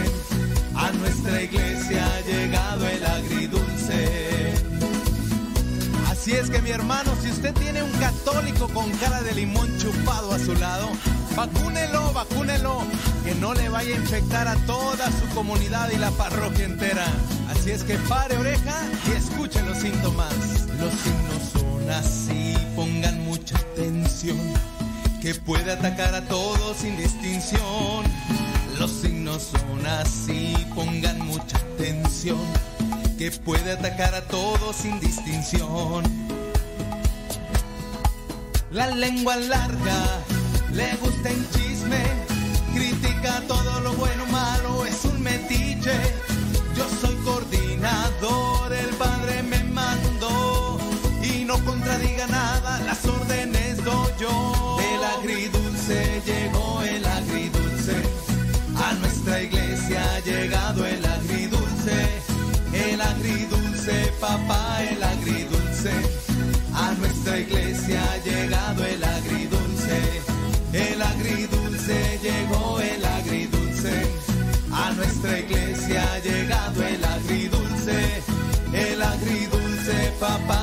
a nuestra iglesia ha llegado el agridulce. Así es que mi hermano, si usted tiene un católico con cara de limón chupado a su lado, vacúnelo, vacúnelo, que no le vaya a infectar a toda su comunidad y la parroquia entera. Así es que pare oreja y escuche los síntomas. Los signos son así, pongan mucha atención, que puede atacar a todos sin distinción. Los signos son así, pongan mucha atención, que puede atacar a todos sin distinción. La lengua larga, le gusta el chisme, critica todo lo bueno malo, es un metiche. Yo soy coordinador, el padre me mandó y no contradiga nada, las órdenes doy yo. Papá, el agridulce, a nuestra iglesia ha llegado el agridulce, el agridulce llegó el agridulce, a nuestra iglesia ha llegado el agridulce, el agridulce, papá,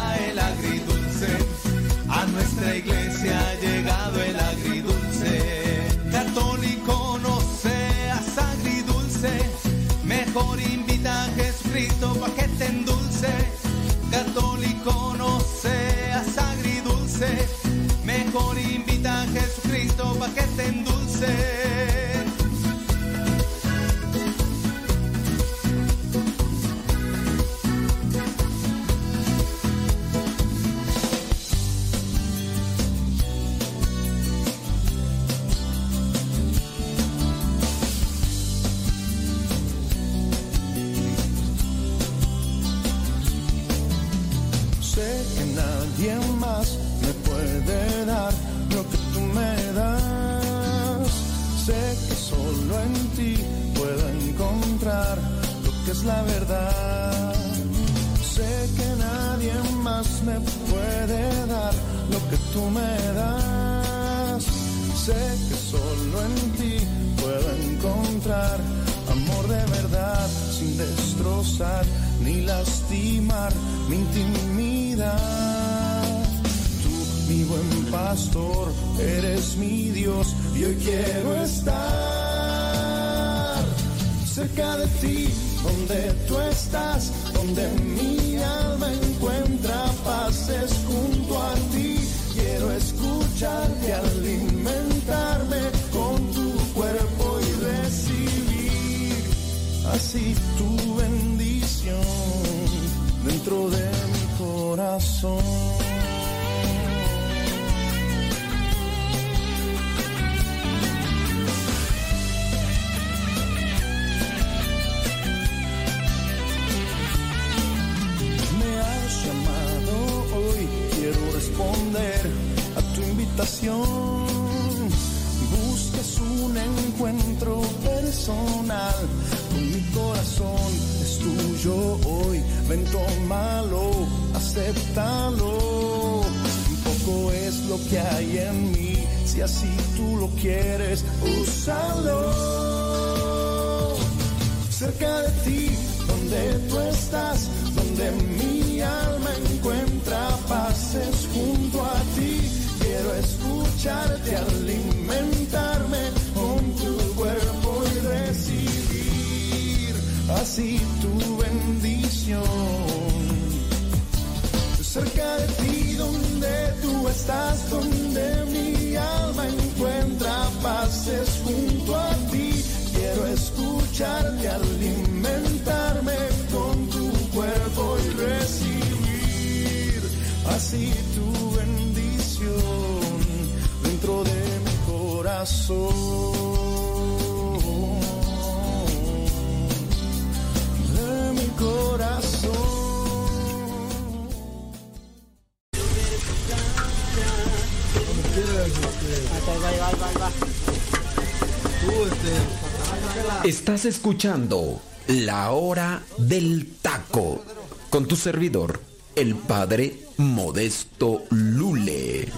Escuchando La Hora del Taco con tu servidor, el padre Modesto Lule.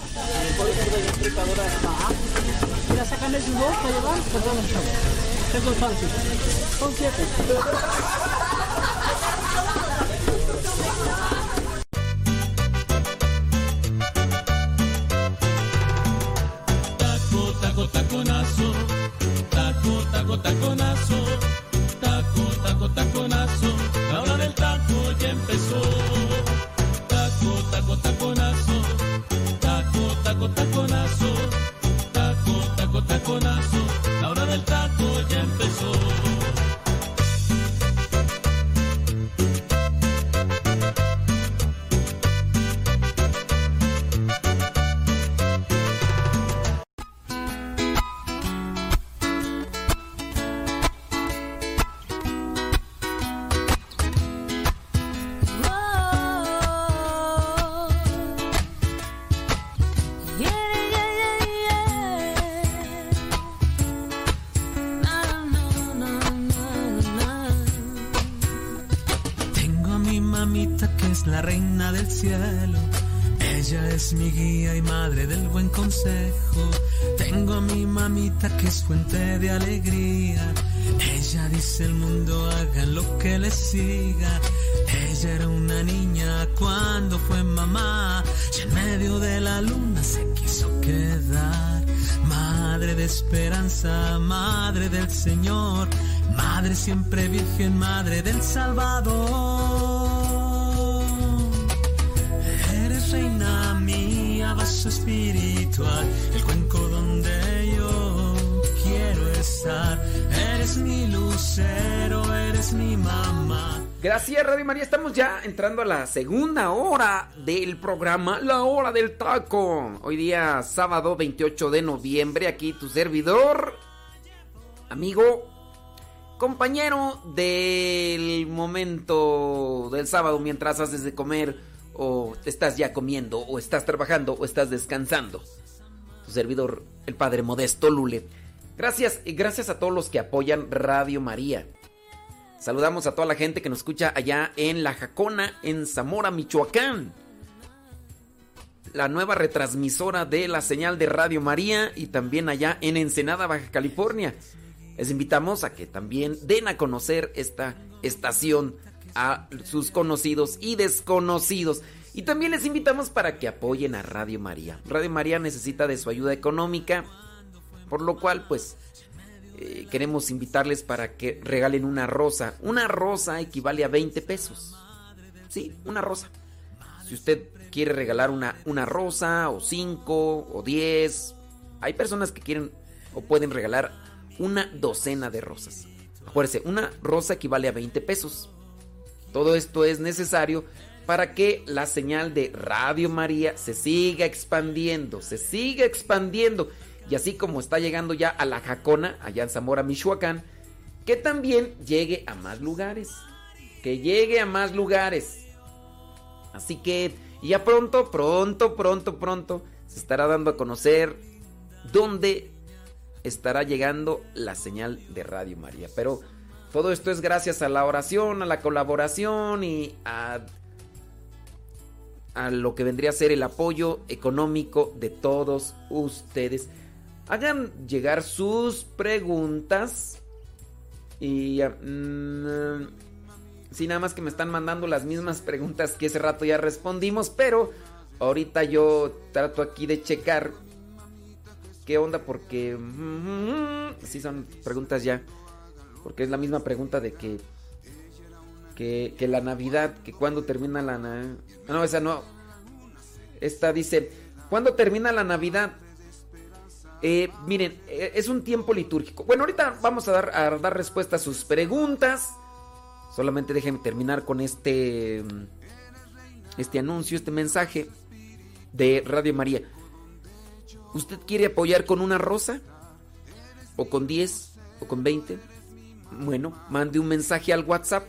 Es mi guía y madre del buen consejo. Tengo a mi mamita que es fuente de alegría. Ella dice el mundo hagan lo que le siga. Ella era una niña cuando fue mamá. Y en medio de la luna se quiso quedar. Madre de esperanza, madre del Señor. Madre siempre virgen, madre del Salvador. Espiritual, el cuenco donde yo quiero estar. Eres mi lucero, eres mi mamá. Gracias Radio María, estamos ya entrando a la segunda hora del programa La Hora del Taco. Hoy día sábado 28 de noviembre, aquí tu servidor, amigo, compañero del momento del sábado mientras haces de comer o estás ya comiendo o estás trabajando o estás descansando. Tu servidor, el Padre Modesto Lule. Gracias y gracias a todos los que apoyan Radio María. Saludamos a toda la gente que nos escucha allá en La Jacona, en Zamora, Michoacán. La nueva retransmisora de la señal de Radio María y también allá en Ensenada, Baja California. Les invitamos a que también den a conocer esta estación a sus conocidos y desconocidos. Y también les invitamos para que apoyen a Radio María. Radio María necesita de su ayuda económica, por lo cual pues eh, queremos invitarles para que regalen una rosa. Una rosa equivale a 20 pesos. Sí, una rosa. Si usted quiere regalar una, una rosa o 5 o 10, hay personas que quieren o pueden regalar una docena de rosas. Acuérdese, una rosa equivale a 20 pesos. Todo esto es necesario para que la señal de Radio María se siga expandiendo, se siga expandiendo. Y así como está llegando ya a la Jacona, allá en Zamora, Michoacán, que también llegue a más lugares. Que llegue a más lugares. Así que ya pronto, pronto, pronto, pronto se estará dando a conocer dónde estará llegando la señal de Radio María. Pero todo esto es gracias a la oración, a la colaboración y a, a lo que vendría a ser el apoyo económico de todos ustedes. Hagan llegar sus preguntas y mm, Sí, nada más que me están mandando las mismas preguntas que ese rato ya respondimos, pero ahorita yo trato aquí de checar qué onda porque... Sí, son preguntas ya. Porque es la misma pregunta de que... Que, la Navidad, que cuando termina la... No, esa no. Esta dice, ¿cuándo termina la Navidad? Eh, miren, eh, es un tiempo litúrgico. Bueno, ahorita vamos a dar, a dar respuesta a sus preguntas. Solamente déjenme terminar con este, mm, este anuncio, este mensaje de Radio María. ¿Usted quiere apoyar con una rosa? ¿O con 10? ¿O con 20? Bueno, mande un mensaje al WhatsApp.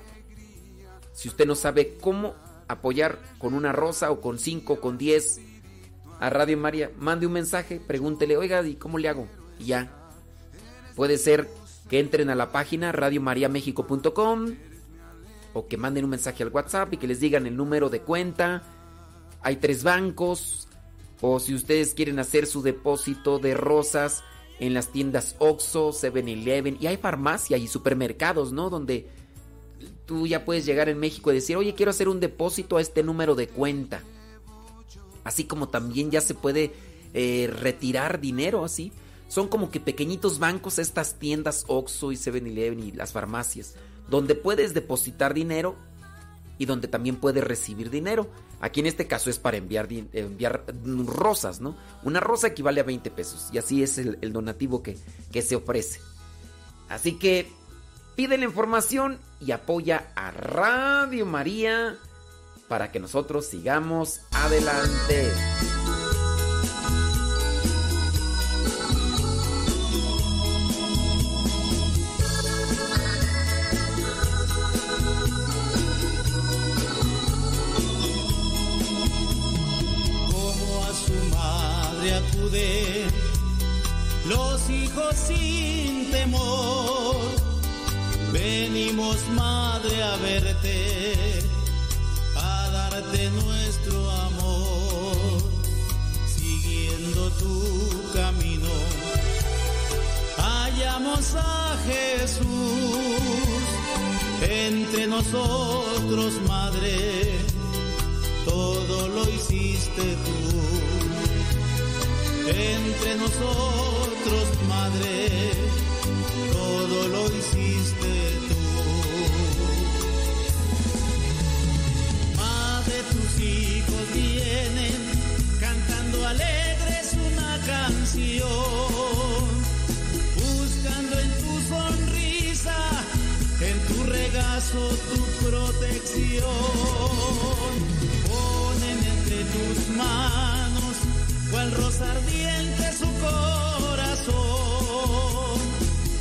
Si usted no sabe cómo apoyar con una rosa o con 5 o con 10 a Radio María, mande un mensaje, pregúntele, oiga, ¿y cómo le hago? Y ya. Puede ser que entren a la página radiomariamexico.com o que manden un mensaje al WhatsApp y que les digan el número de cuenta. Hay tres bancos. O si ustedes quieren hacer su depósito de rosas en las tiendas Oxxo, 7-Eleven. Y hay farmacia y supermercados, ¿no? Donde tú ya puedes llegar en México y decir, oye, quiero hacer un depósito a este número de cuenta. Así como también ya se puede eh, retirar dinero así. Son como que pequeñitos bancos estas tiendas Oxxo y 7-Eleven y las farmacias. Donde puedes depositar dinero y donde también puedes recibir dinero. Aquí en este caso es para enviar, enviar rosas, ¿no? Una rosa equivale a 20 pesos y así es el, el donativo que, que se ofrece. Así que pide la información y apoya a Radio María para que nosotros sigamos adelante. Sin temor. Venimos, madre, a verte, a darte nuestro amor, siguiendo tu camino. Hallamos a Jesús entre nosotros, madre todo lo hiciste tú. Entre nosotros, madre, todo lo hiciste tú. Madre, tus hijos vienen cantando alegres una canción, buscando en tu sonrisa, en tu regazo tu protección ponen entre tus manos cual rosa ardiente su corazón.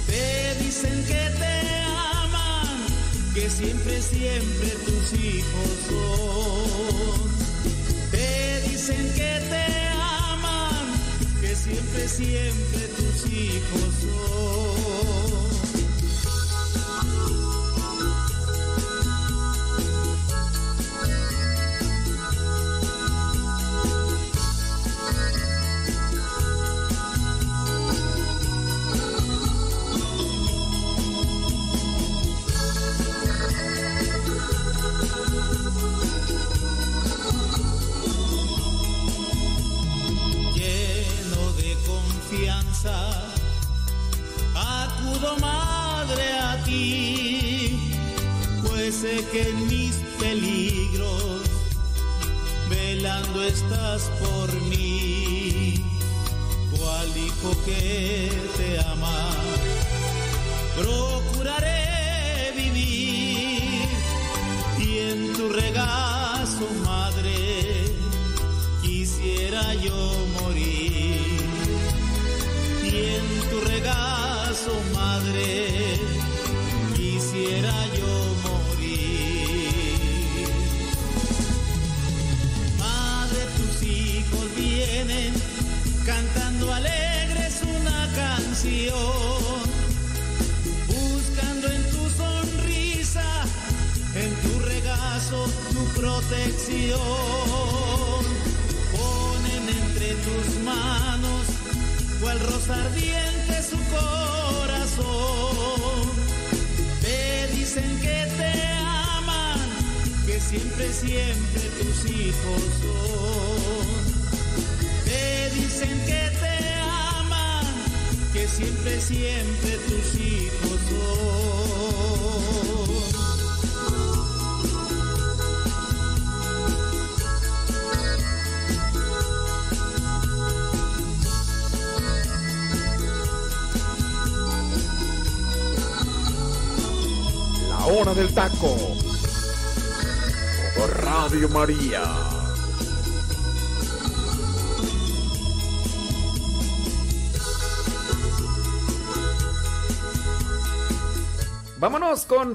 Te dicen que te aman, que siempre, siempre tus hijos son. Te dicen que te aman, que siempre, siempre tus hijos son.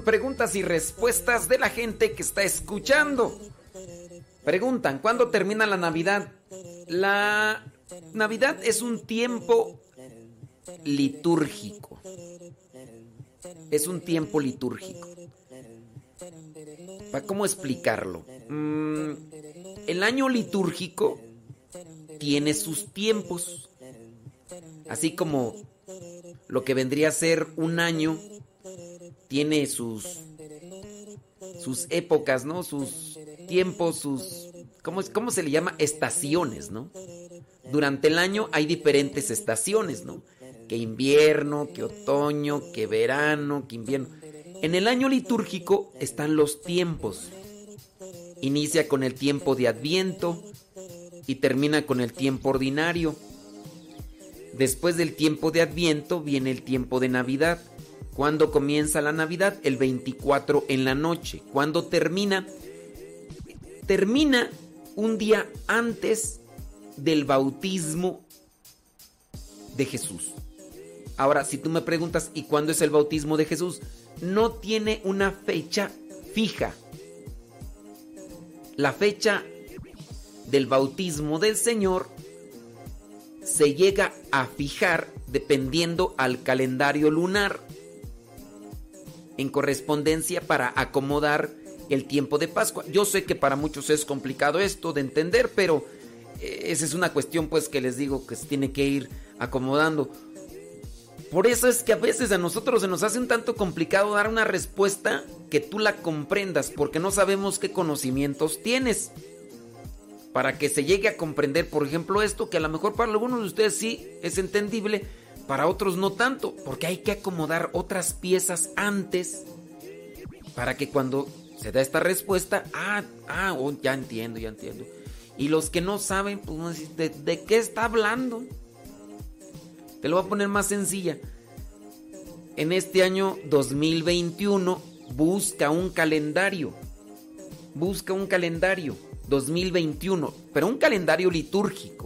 Preguntas y respuestas de la gente que está escuchando. Preguntan, ¿cuándo termina la Navidad? La Navidad es un tiempo litúrgico. Es un tiempo litúrgico. ¿Para cómo explicarlo? Mm, el año litúrgico tiene sus tiempos. Así como lo que vendría a ser un año tiene sus sus épocas, ¿no? Sus tiempos, sus ¿cómo, es- cómo se le llama? Estaciones, ¿no? Durante el año hay diferentes estaciones, ¿no? Que invierno, que otoño, que verano, que invierno. En el año litúrgico están los tiempos. Inicia con el tiempo de Adviento y termina con el tiempo ordinario. Después del tiempo de Adviento viene el tiempo de Navidad. ¿Cuándo comienza la Navidad? El 24 en la noche. ¿Cuándo termina? Termina un día antes del bautismo de Jesús. Ahora, si tú me preguntas, ¿y cuándo es el bautismo de Jesús? No tiene una fecha fija. La fecha del bautismo del Señor se llega a fijar dependiendo al calendario lunar en correspondencia para acomodar el tiempo de Pascua. Yo sé que para muchos es complicado esto de entender, pero eh, esa es una cuestión pues que les digo que se tiene que ir acomodando. Por eso es que a veces a nosotros se nos hace un tanto complicado dar una respuesta que tú la comprendas, porque no sabemos qué conocimientos tienes. Para que se llegue a comprender, por ejemplo, esto, que a lo mejor para algunos de ustedes sí es entendible, para otros no tanto, porque hay que acomodar otras piezas antes para que cuando se da esta respuesta, ah, ah, oh, ya entiendo, ya entiendo. Y los que no saben, pues ¿de, de qué está hablando? Te lo voy a poner más sencilla. En este año 2021, busca un calendario. Busca un calendario 2021, pero un calendario litúrgico.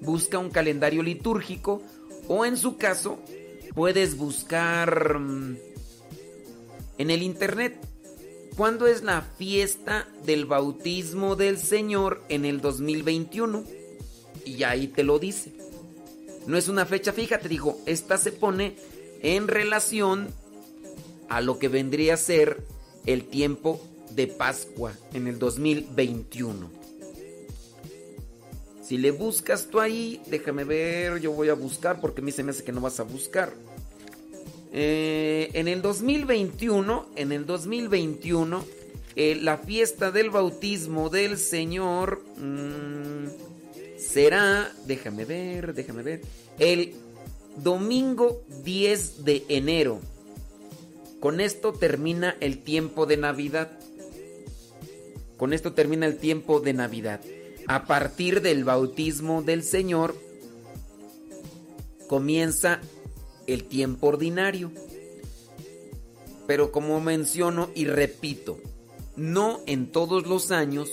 Busca un calendario litúrgico o en su caso puedes buscar mm, en el internet cuándo es la fiesta del bautismo del Señor en el 2021 y ahí te lo dice. No es una fecha fija, te digo, esta se pone en relación a lo que vendría a ser el tiempo de Pascua en el 2021. Si le buscas tú ahí, déjame ver, yo voy a buscar porque a mí se me hace que no vas a buscar. Eh, en el 2021, en el 2021, eh, la fiesta del bautismo del Señor mm, será, déjame ver, déjame ver, el domingo 10 de enero. Con esto termina el tiempo de Navidad. Con esto termina el tiempo de Navidad. A partir del bautismo del Señor comienza el tiempo ordinario. Pero como menciono y repito, no en todos los años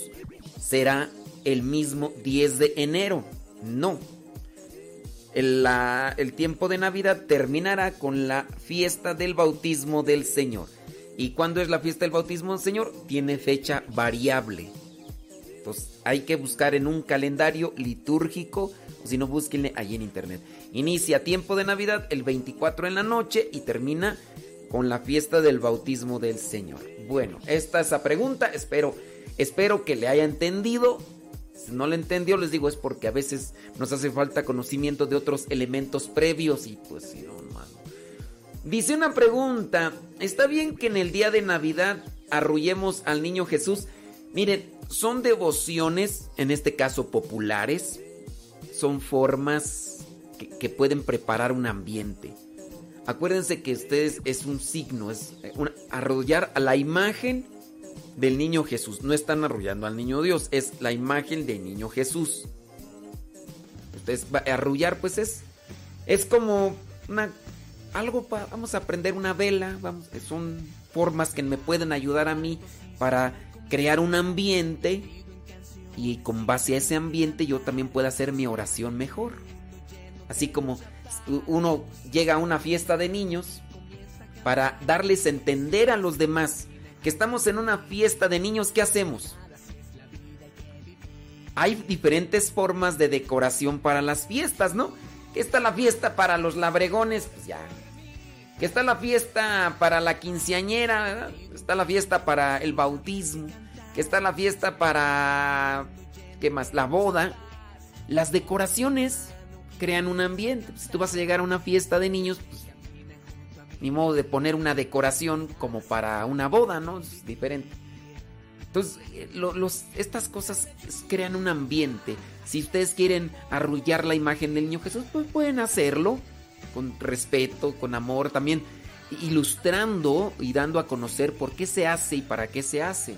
será el mismo 10 de enero. No. El, tiempo de Navidad terminará con la fiesta del bautismo del Señor. ¿Y cuándo es la fiesta del bautismo del Señor? Tiene fecha variable. Hay que buscar en un calendario litúrgico, si no, búsquenle ahí en internet. Inicia tiempo de Navidad el 24 en la noche y termina con la fiesta del bautismo del Señor. Bueno, esta es la pregunta, espero, espero que le haya entendido. Si no le entendió, les digo, es porque a veces nos hace falta conocimiento de otros elementos previos y pues si no, no. Dice una pregunta, ¿está bien que en el día de Navidad arrullemos al niño Jesús. Miren, son devociones, en este caso populares, son formas que, pueden preparar un ambiente. Acuérdense que ustedes es un signo, es un- arrullar a la imagen del niño Jesús. No están arrullando al niño Dios, es la imagen del niño Jesús. Ustedes arrullar, pues es, es como una algo para vamos a prender una vela, vamos, son formas que me pueden ayudar a mí para crear un ambiente y con base a ese ambiente yo también puedo hacer mi oración mejor. Así como uno llega a una fiesta de niños para darles a entender a los demás que estamos en una fiesta de niños, ¿qué hacemos? Hay diferentes formas de decoración para las fiestas, ¿no? Está la fiesta para los labregones, pues ya. Está la fiesta para la quinceañera, ¿verdad? Está la fiesta para el bautismo. Que está la fiesta para... ¿Qué más? La boda. Las decoraciones crean un ambiente. Si tú vas a llegar a una fiesta de niños, pues ni modo de poner una decoración como para una boda, ¿no? Es diferente. Entonces, eh, lo- estas cosas crean un ambiente. Si ustedes quieren arrullar la imagen del niño Jesús, pues pueden hacerlo con respeto, con amor, también ilustrando y dando a conocer por qué se hace y para qué se hace.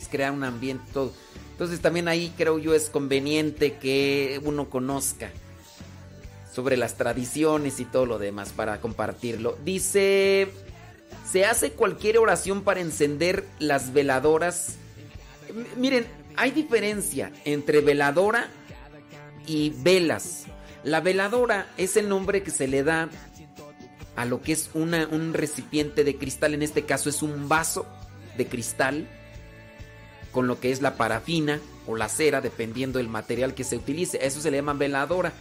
Es crear un ambiente, todo. Entonces también ahí creo yo es conveniente que uno conozca sobre las tradiciones y todo lo demás para compartirlo. Dice, se hace cualquier oración para encender las veladoras. Miren, hay diferencia entre veladora y velas. La veladora es el nombre que se le da a lo que es un recipiente de cristal, en este caso es un vaso de cristal con lo que es la parafina o la cera, dependiendo del material que se utilice. A Eso se le llama veladora.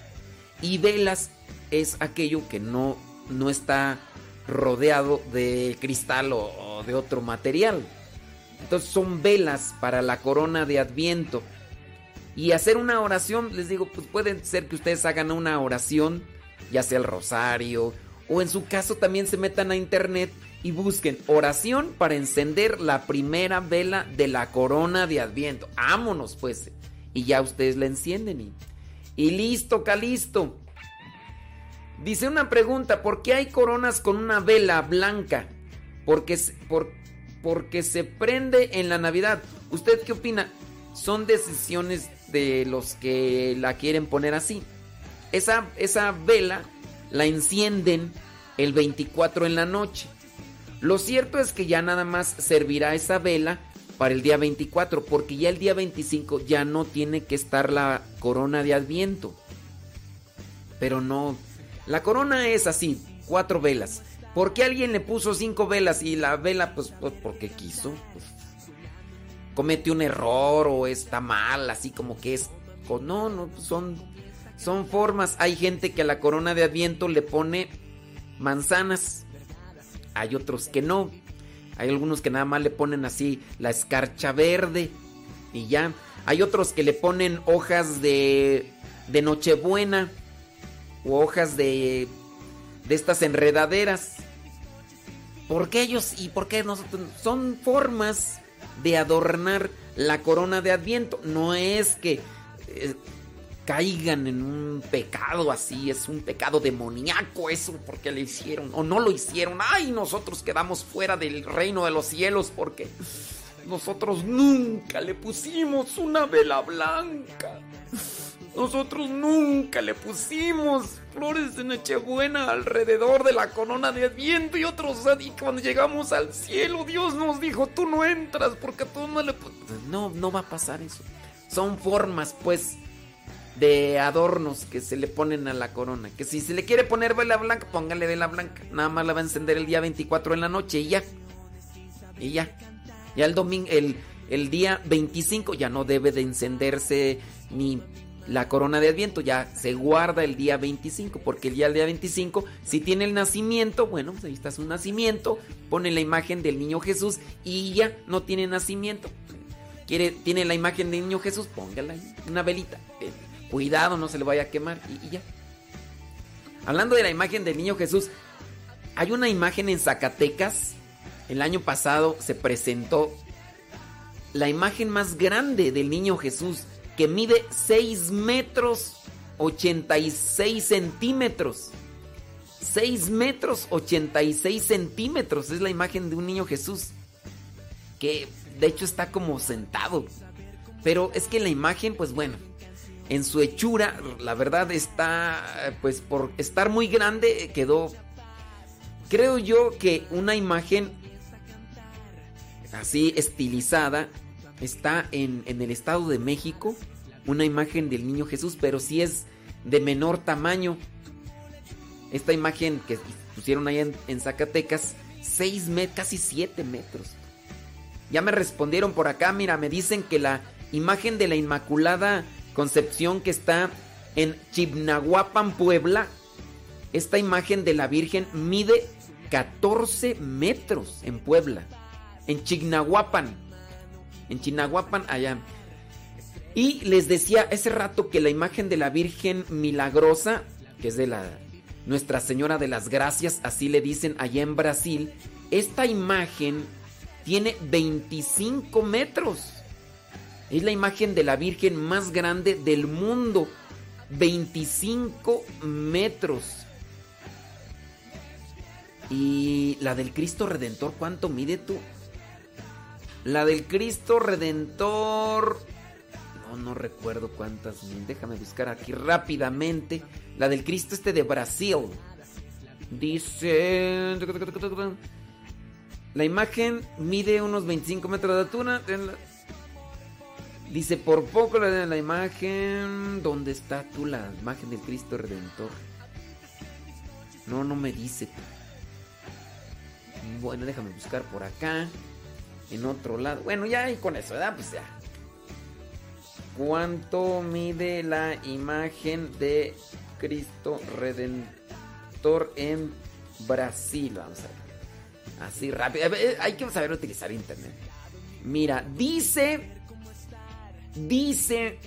Y velas es aquello que no, no está rodeado de cristal o, de otro material. Entonces son velas para la corona de Adviento. Y hacer una oración, les digo, pues puede ser que ustedes hagan una oración, ya sea el rosario, o en su caso también se metan a internet y busquen oración para encender la primera vela de la corona de Adviento. Ámonos pues. Y ya ustedes la encienden y, y listo, calisto. Dice una pregunta, ¿por qué hay coronas con una vela blanca? Porque, por- porque se prende en la Navidad. ¿Usted qué opina? Son decisiones de los que la quieren poner así. Esa, esa vela la encienden el 24 en la noche. Lo cierto es que ya nada más servirá esa vela para el día 24, porque ya el día 25 ya no tiene que estar la corona de Adviento. Pero no, la corona es así, cuatro velas. ¿Por qué alguien le puso cinco velas y la vela, pues, pues, porque quiso? Pues, comete un error o está mal, así como que es... co- No, no, pues, son, son formas. Hay gente que a la corona de Adviento le pone manzanas. Hay otros que no. Hay algunos que nada más le ponen así la escarcha verde y ya. Hay otros que le ponen hojas de, de Nochebuena o hojas de, de estas enredaderas. ¿Por qué ellos y por qué nosotros? Son formas de adornar la corona de Adviento. No es que eh, caigan en un pecado así, es un pecado demoníaco eso, porque le hicieron o no lo hicieron. Ay, nosotros quedamos fuera del reino de los cielos porque nosotros nunca le pusimos una vela blanca. Nosotros nunca le pusimos flores de Nochebuena alrededor de la corona de Adviento y otros. Y cuando llegamos al cielo, Dios nos dijo: Tú no entras porque tú no le. pu-". No, no va a pasar eso. Son formas, pues, de adornos que se le ponen a la corona. Que si se le quiere poner vela blanca, póngale vela blanca. Nada más la va a encender el día 24 en la noche y ya. Y ya. Ya el domingo, el, el día 25 ya no debe de encenderse ni la corona de Adviento, ya se guarda el día 25, porque el día, el día 25, si tiene el nacimiento, bueno, pues ahí está su nacimiento, pone la imagen del niño Jesús y ya no tiene nacimiento. Quiere, tiene la imagen del niño Jesús, póngala ahí, una velita. Cuidado, no se le vaya a quemar y, y ya. Hablando de la imagen del niño Jesús, hay una imagen en Zacatecas, el año pasado se presentó la imagen más grande del niño Jesús, que mide 6 metros 86 centímetros. 6 metros 86 centímetros es la imagen de un niño Jesús, que de hecho está como sentado. Pero es que la imagen, pues bueno, en su hechura, la verdad está, pues por estar muy grande, quedó, creo yo que una imagen así estilizada está en, el Estado de México, una imagen del niño Jesús, pero sí es de menor tamaño. Esta imagen que pusieron ahí en, en Zacatecas, 6 metros, casi 7 metros. Ya me respondieron por acá, mira, me dicen que la imagen de la Inmaculada Concepción que está en Chignahuapan, Puebla, esta imagen de la Virgen mide 14 metros en Puebla, en Chignahuapan, en Chignahuapan allá. Y les decía ese rato que la imagen de la Virgen Milagrosa, que es de la Nuestra Señora de las Gracias, así le dicen allá en Brasil, esta imagen tiene 25 metros. Es la imagen de la Virgen más grande del mundo. 25 metros. Y la del Cristo Redentor, ¿cuánto mide tú? La del Cristo Redentor... No, no recuerdo cuántas. Déjame buscar aquí rápidamente. La del Cristo este de Brasil. Dice... La imagen mide unos 25 metros de altura. Dice, por poco la de la imagen. ¿Dónde está tú la imagen del Cristo Redentor? No, no me dice. Bueno, déjame buscar por acá. En otro lado. Bueno, ya y con eso, ¿verdad? Pues ya. ¿Cuánto mide la imagen de Cristo Redentor en Brasil? Vamos a ver. Así rápido. Hay que saber utilizar internet. Mira, dice. Dice.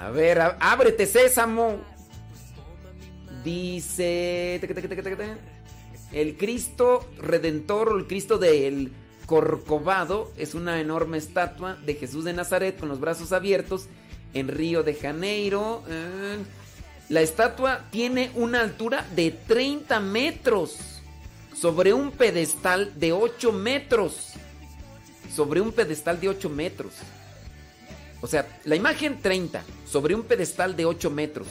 A ver. Ábrete, sésamo. Dice. El Cristo Redentor el Cristo del Corcovado es una enorme estatua de Jesús de Nazaret con los brazos abiertos en Río de Janeiro. Eh, la estatua tiene una altura de 30 metros sobre un pedestal de 8 metros. Sobre un pedestal de 8 metros. O sea, la imagen 30 sobre un pedestal de 8 metros.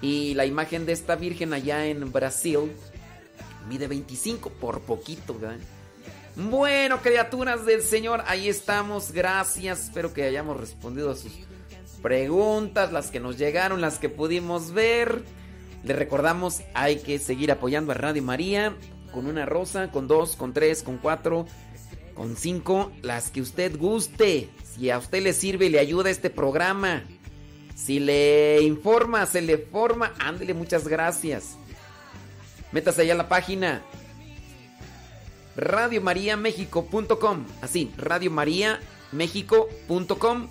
Y la imagen de esta virgen allá en Brasil mide 25 por poquito, ¿verdad? Bueno, criaturas del Señor, ahí estamos. Gracias. Espero que hayamos respondido a sus preguntas, las que nos llegaron, las que pudimos ver. Le recordamos, hay que seguir apoyando a Radio María con una rosa, con dos, con tres, con cuatro, con cinco, las que usted guste. Si a usted le sirve y le ayuda este programa, si le informa, se le forma, ándele, muchas gracias. Métase allá a la página radiomariamexico.com, así, radiomariamexico.com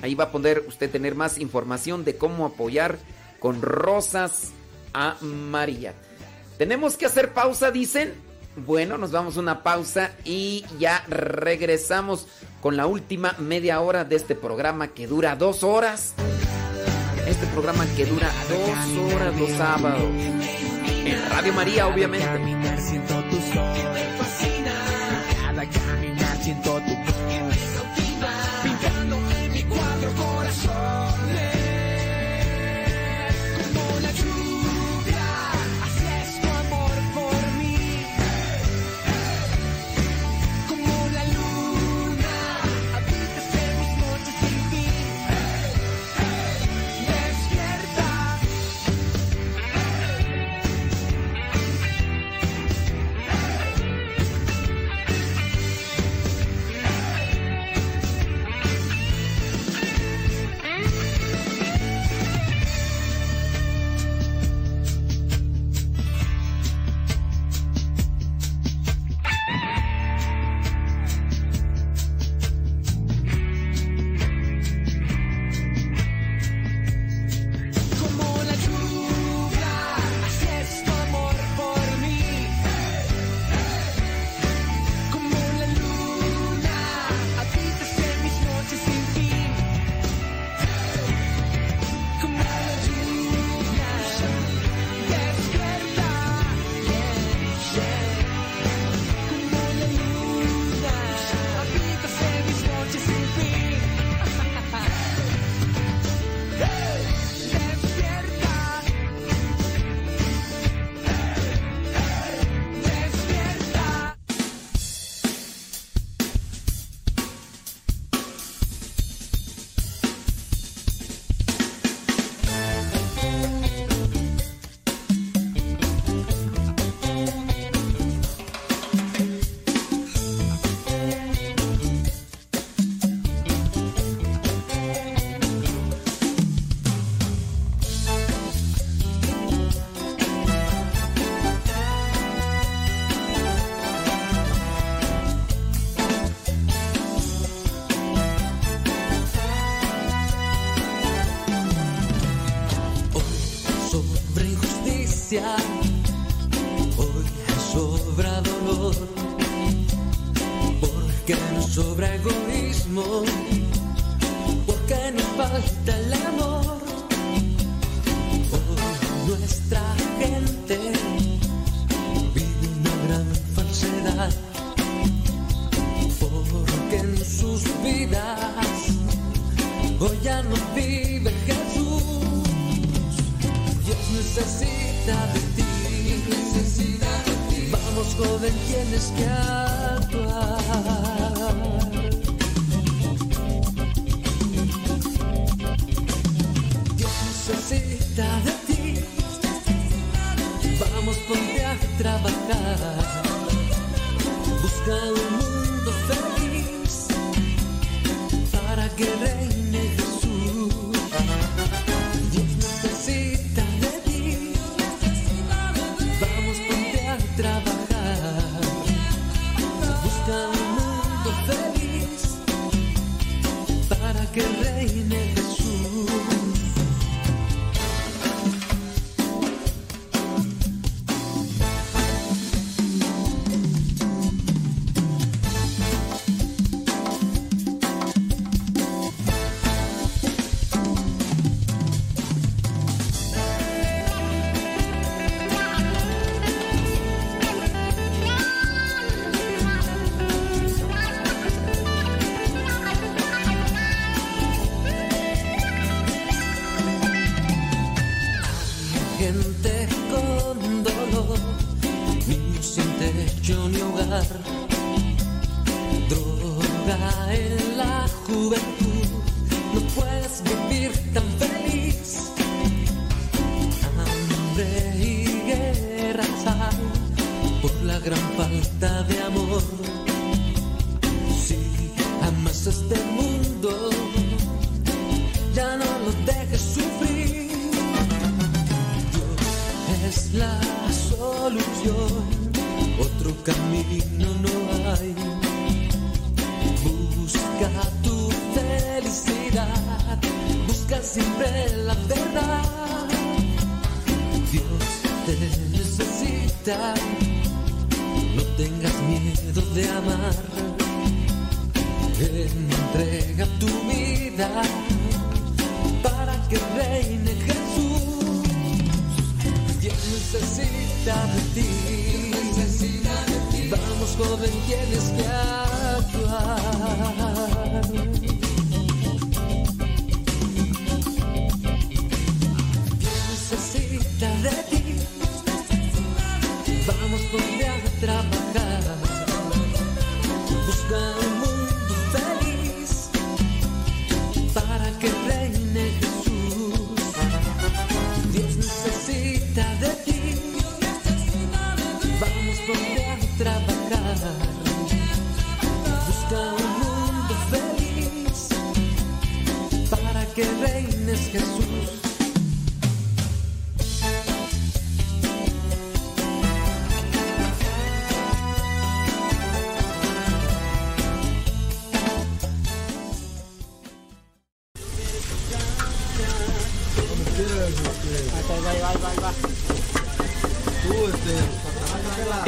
Ahí va a poder usted tener más información de cómo apoyar con rosas a María. Tenemos que hacer pausa, dicen. Bueno, nos vamos a una pausa y ya regresamos con la última media hora de este programa que dura dos horas. Este programa que dura dos horas los sábados. En Radio María, obviamente. joven tienes que actuar.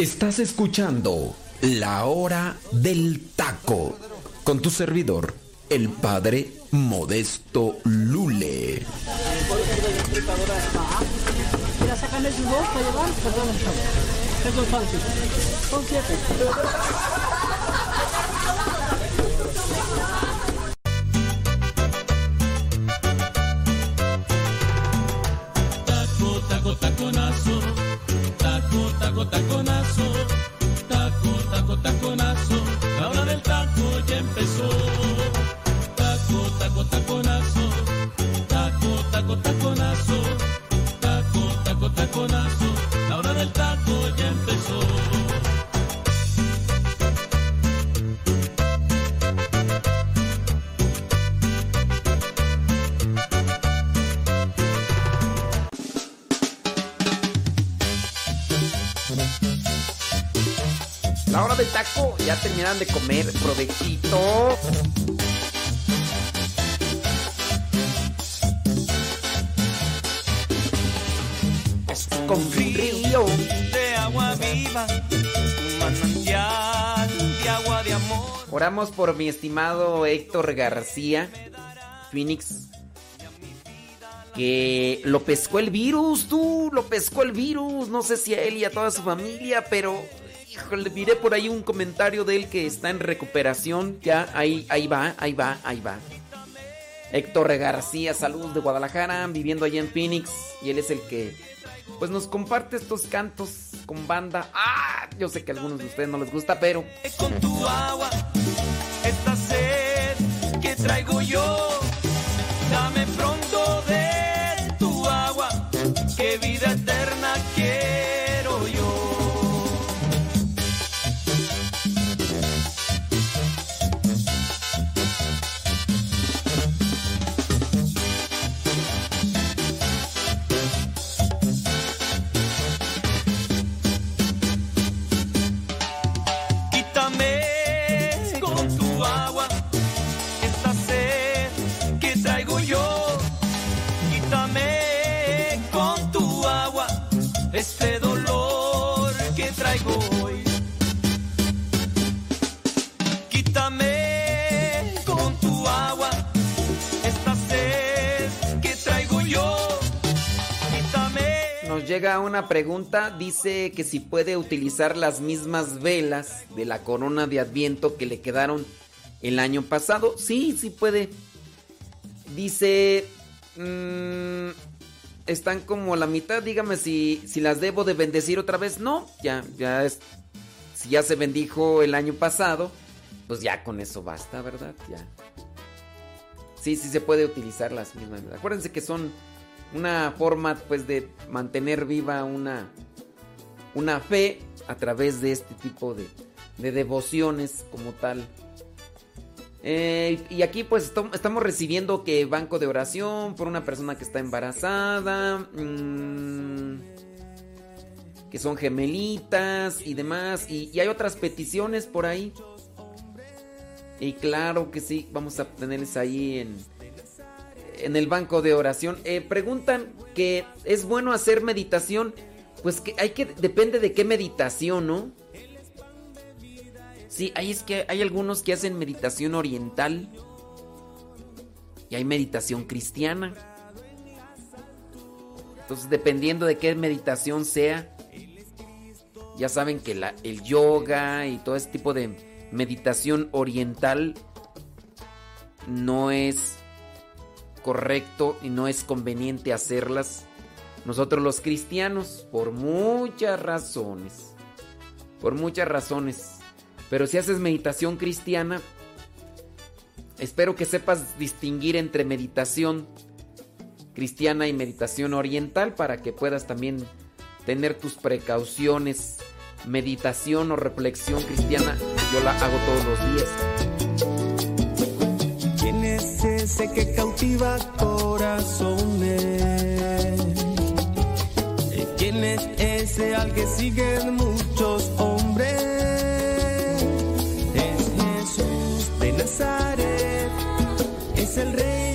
Estás escuchando La Hora del Taco con tu servidor, el padre Modesto Lule. terminaron de comer. Provechito. Con frío. de agua viva, de agua de amor. Oramos por mi estimado Héctor García, Phoenix, que lo pescó el virus, tú, lo pescó el virus, no sé si a él y a toda su familia, pero híjole, miré por ahí un comentario de él que está en recuperación, ya ahí, ahí va, ahí va, ahí va. Héctor García, saludos de Guadalajara, viviendo allá en Phoenix, y él es el que pues nos comparte estos cantos con banda. Ah, yo sé que a algunos de ustedes no les gusta, pero Con tu agua, esta sed que traigo yo, dame pronto de tu agua, que vida eterna llega una pregunta, dice que si puede utilizar las mismas velas de la corona de Adviento que le quedaron el año pasado. Sí, sí puede. Dice, mm, están como la mitad, dígame si, si las debo de bendecir otra vez. No, ya, ya es, si ya se bendijo el año pasado, pues ya con eso basta, ¿verdad? Ya. Sí, sí se puede utilizar las mismas. Acuérdense que son una forma pues de mantener viva una, una fe a través de este tipo de, de devociones como tal. Eh, y aquí pues estamos recibiendo que banco de oración por una persona que está embarazada, mm, que son gemelitas y demás, y, y hay otras peticiones por ahí. Y claro que sí, vamos a tenerles ahí en, en el banco de oración. Eh, preguntan que es bueno hacer meditación. Pues que hay que. Depende de qué meditación, ¿no? Sí, ahí es que hay algunos que hacen meditación oriental. Y hay meditación cristiana. Entonces, dependiendo de qué meditación sea. Ya saben que la- el yoga y todo ese tipo de meditación oriental no es correcto y no es conveniente hacerlas nosotros los cristianos por muchas razones. Por muchas razones. Pero si haces meditación cristiana, espero que sepas distinguir entre meditación cristiana y meditación oriental para que puedas también tener tus precauciones. Meditación o reflexión cristiana, yo la hago todos los días. Ese que cautiva corazones? ¿Quién es ese al que siguen muchos hombres? Es Jesús de Nazaret, es el rey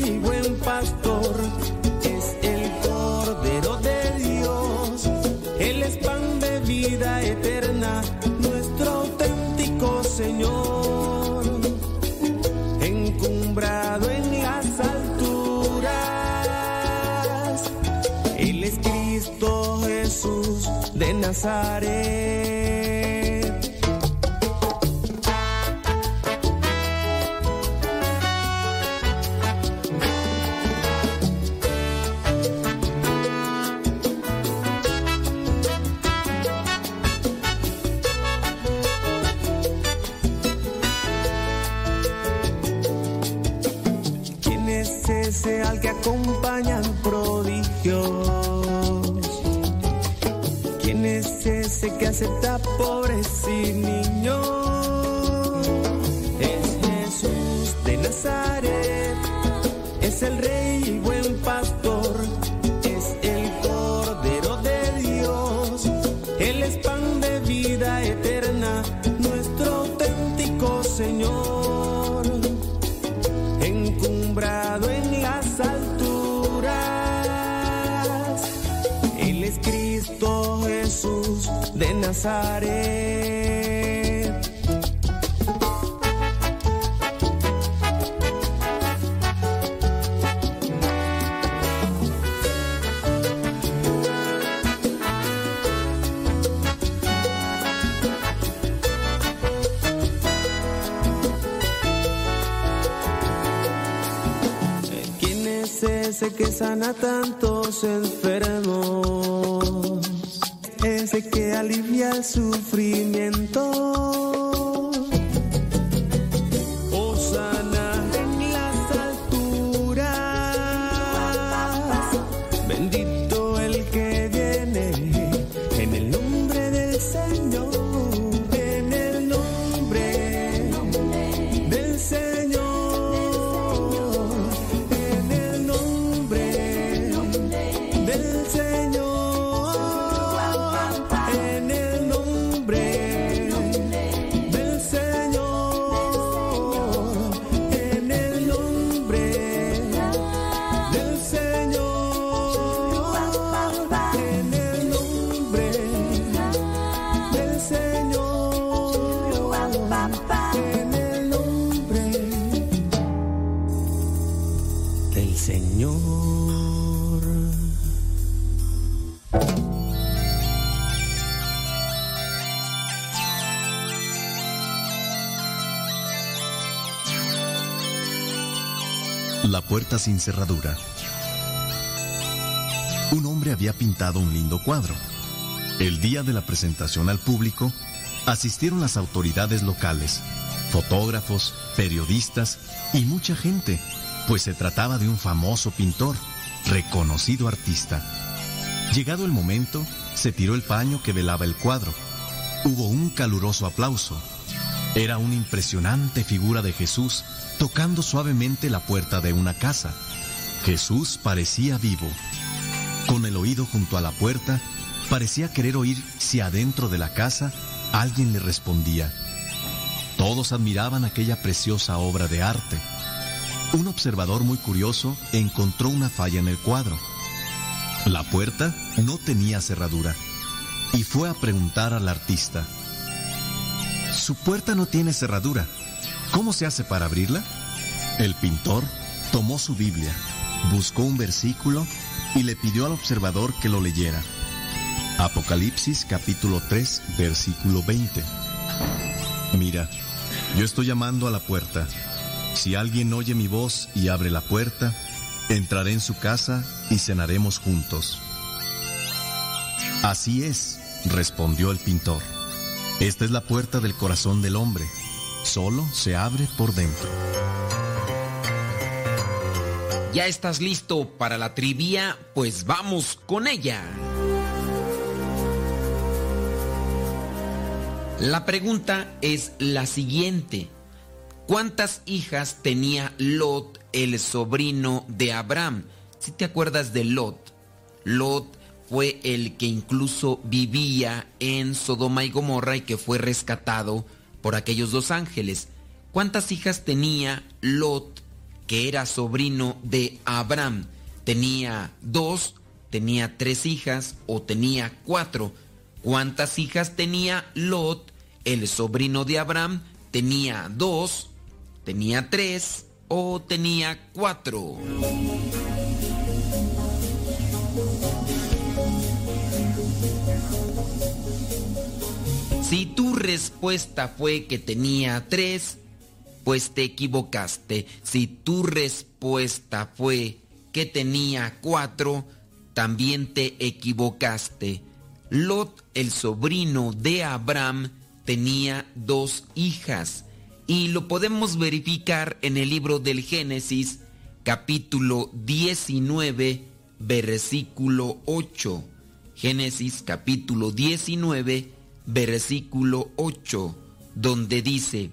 de acepta pobres y niños? Es Jesús de Nazaret, es el rey ¿Quién es ese que sana tantos enfermos? Alivia el sufrimiento. La puerta sin cerradura. Un hombre había pintado un lindo cuadro. El día de la presentación al público, asistieron las autoridades locales, fotógrafos, periodistas y mucha gente, pues se trataba de un famoso pintor, reconocido artista. Llegado el momento, se tiró el paño que velaba el cuadro. Hubo un caluroso aplauso. Era una impresionante figura de Jesús tocando suavemente la puerta de una casa. Jesús parecía vivo. Con el oído junto a la puerta, parecía querer oír si adentro de la casa alguien le respondía. Todos admiraban aquella preciosa obra de arte. Un observador muy curioso encontró una falla en el cuadro. La puerta no tenía cerradura y fue a preguntar al artista. Su puerta no tiene cerradura. ¿Cómo se hace para abrirla? El pintor tomó su Biblia, buscó un versículo y le pidió al observador que lo leyera. Apocalipsis capítulo 3, versículo 20. Mira, yo estoy llamando a la puerta. Si alguien oye mi voz y abre la puerta, entraré en su casa y cenaremos juntos. Así es, respondió el pintor. Esta es la puerta del corazón del hombre. Solo se abre por dentro. ¿Ya estás listo para la trivia? Pues vamos con ella. La pregunta es la siguiente. ¿Cuántas hijas tenía Lot, el sobrino de Abraham? Si te acuerdas de Lot, Lot fue el que incluso vivía en Sodoma y Gomorra y que fue rescatado por aquellos dos ángeles. ¿Cuántas hijas tenía Lot, que era sobrino de Abraham? ¿Tenía dos, tenía tres hijas o tenía cuatro? ¿Cuántas hijas tenía Lot, el sobrino de Abraham? ¿Tenía dos, tenía tres o tenía cuatro? Si tu respuesta fue que tenía tres, pues te equivocaste. Si tu respuesta fue que tenía cuatro, también te equivocaste. Lot, el sobrino de Abraham, tenía dos hijas y lo podemos verificar en el libro del Génesis, capítulo 19, versículo 8. Génesis capítulo 19, versículo 8, donde dice,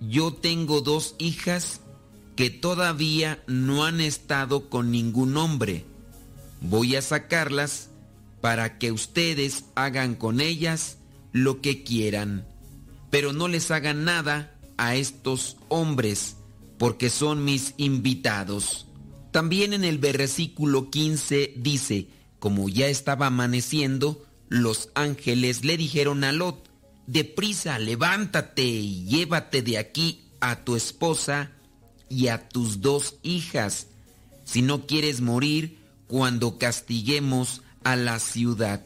yo tengo dos hijas que todavía no han estado con ningún hombre. Voy a sacarlas para que ustedes hagan con ellas lo que quieran, pero no les hagan nada a estos hombres, porque son mis invitados. También en el versículo 15 dice, como ya estaba amaneciendo, los ángeles le dijeron a Lot, deprisa, levántate y llévate de aquí a tu esposa y a tus dos hijas, si no quieres morir cuando castiguemos a la ciudad.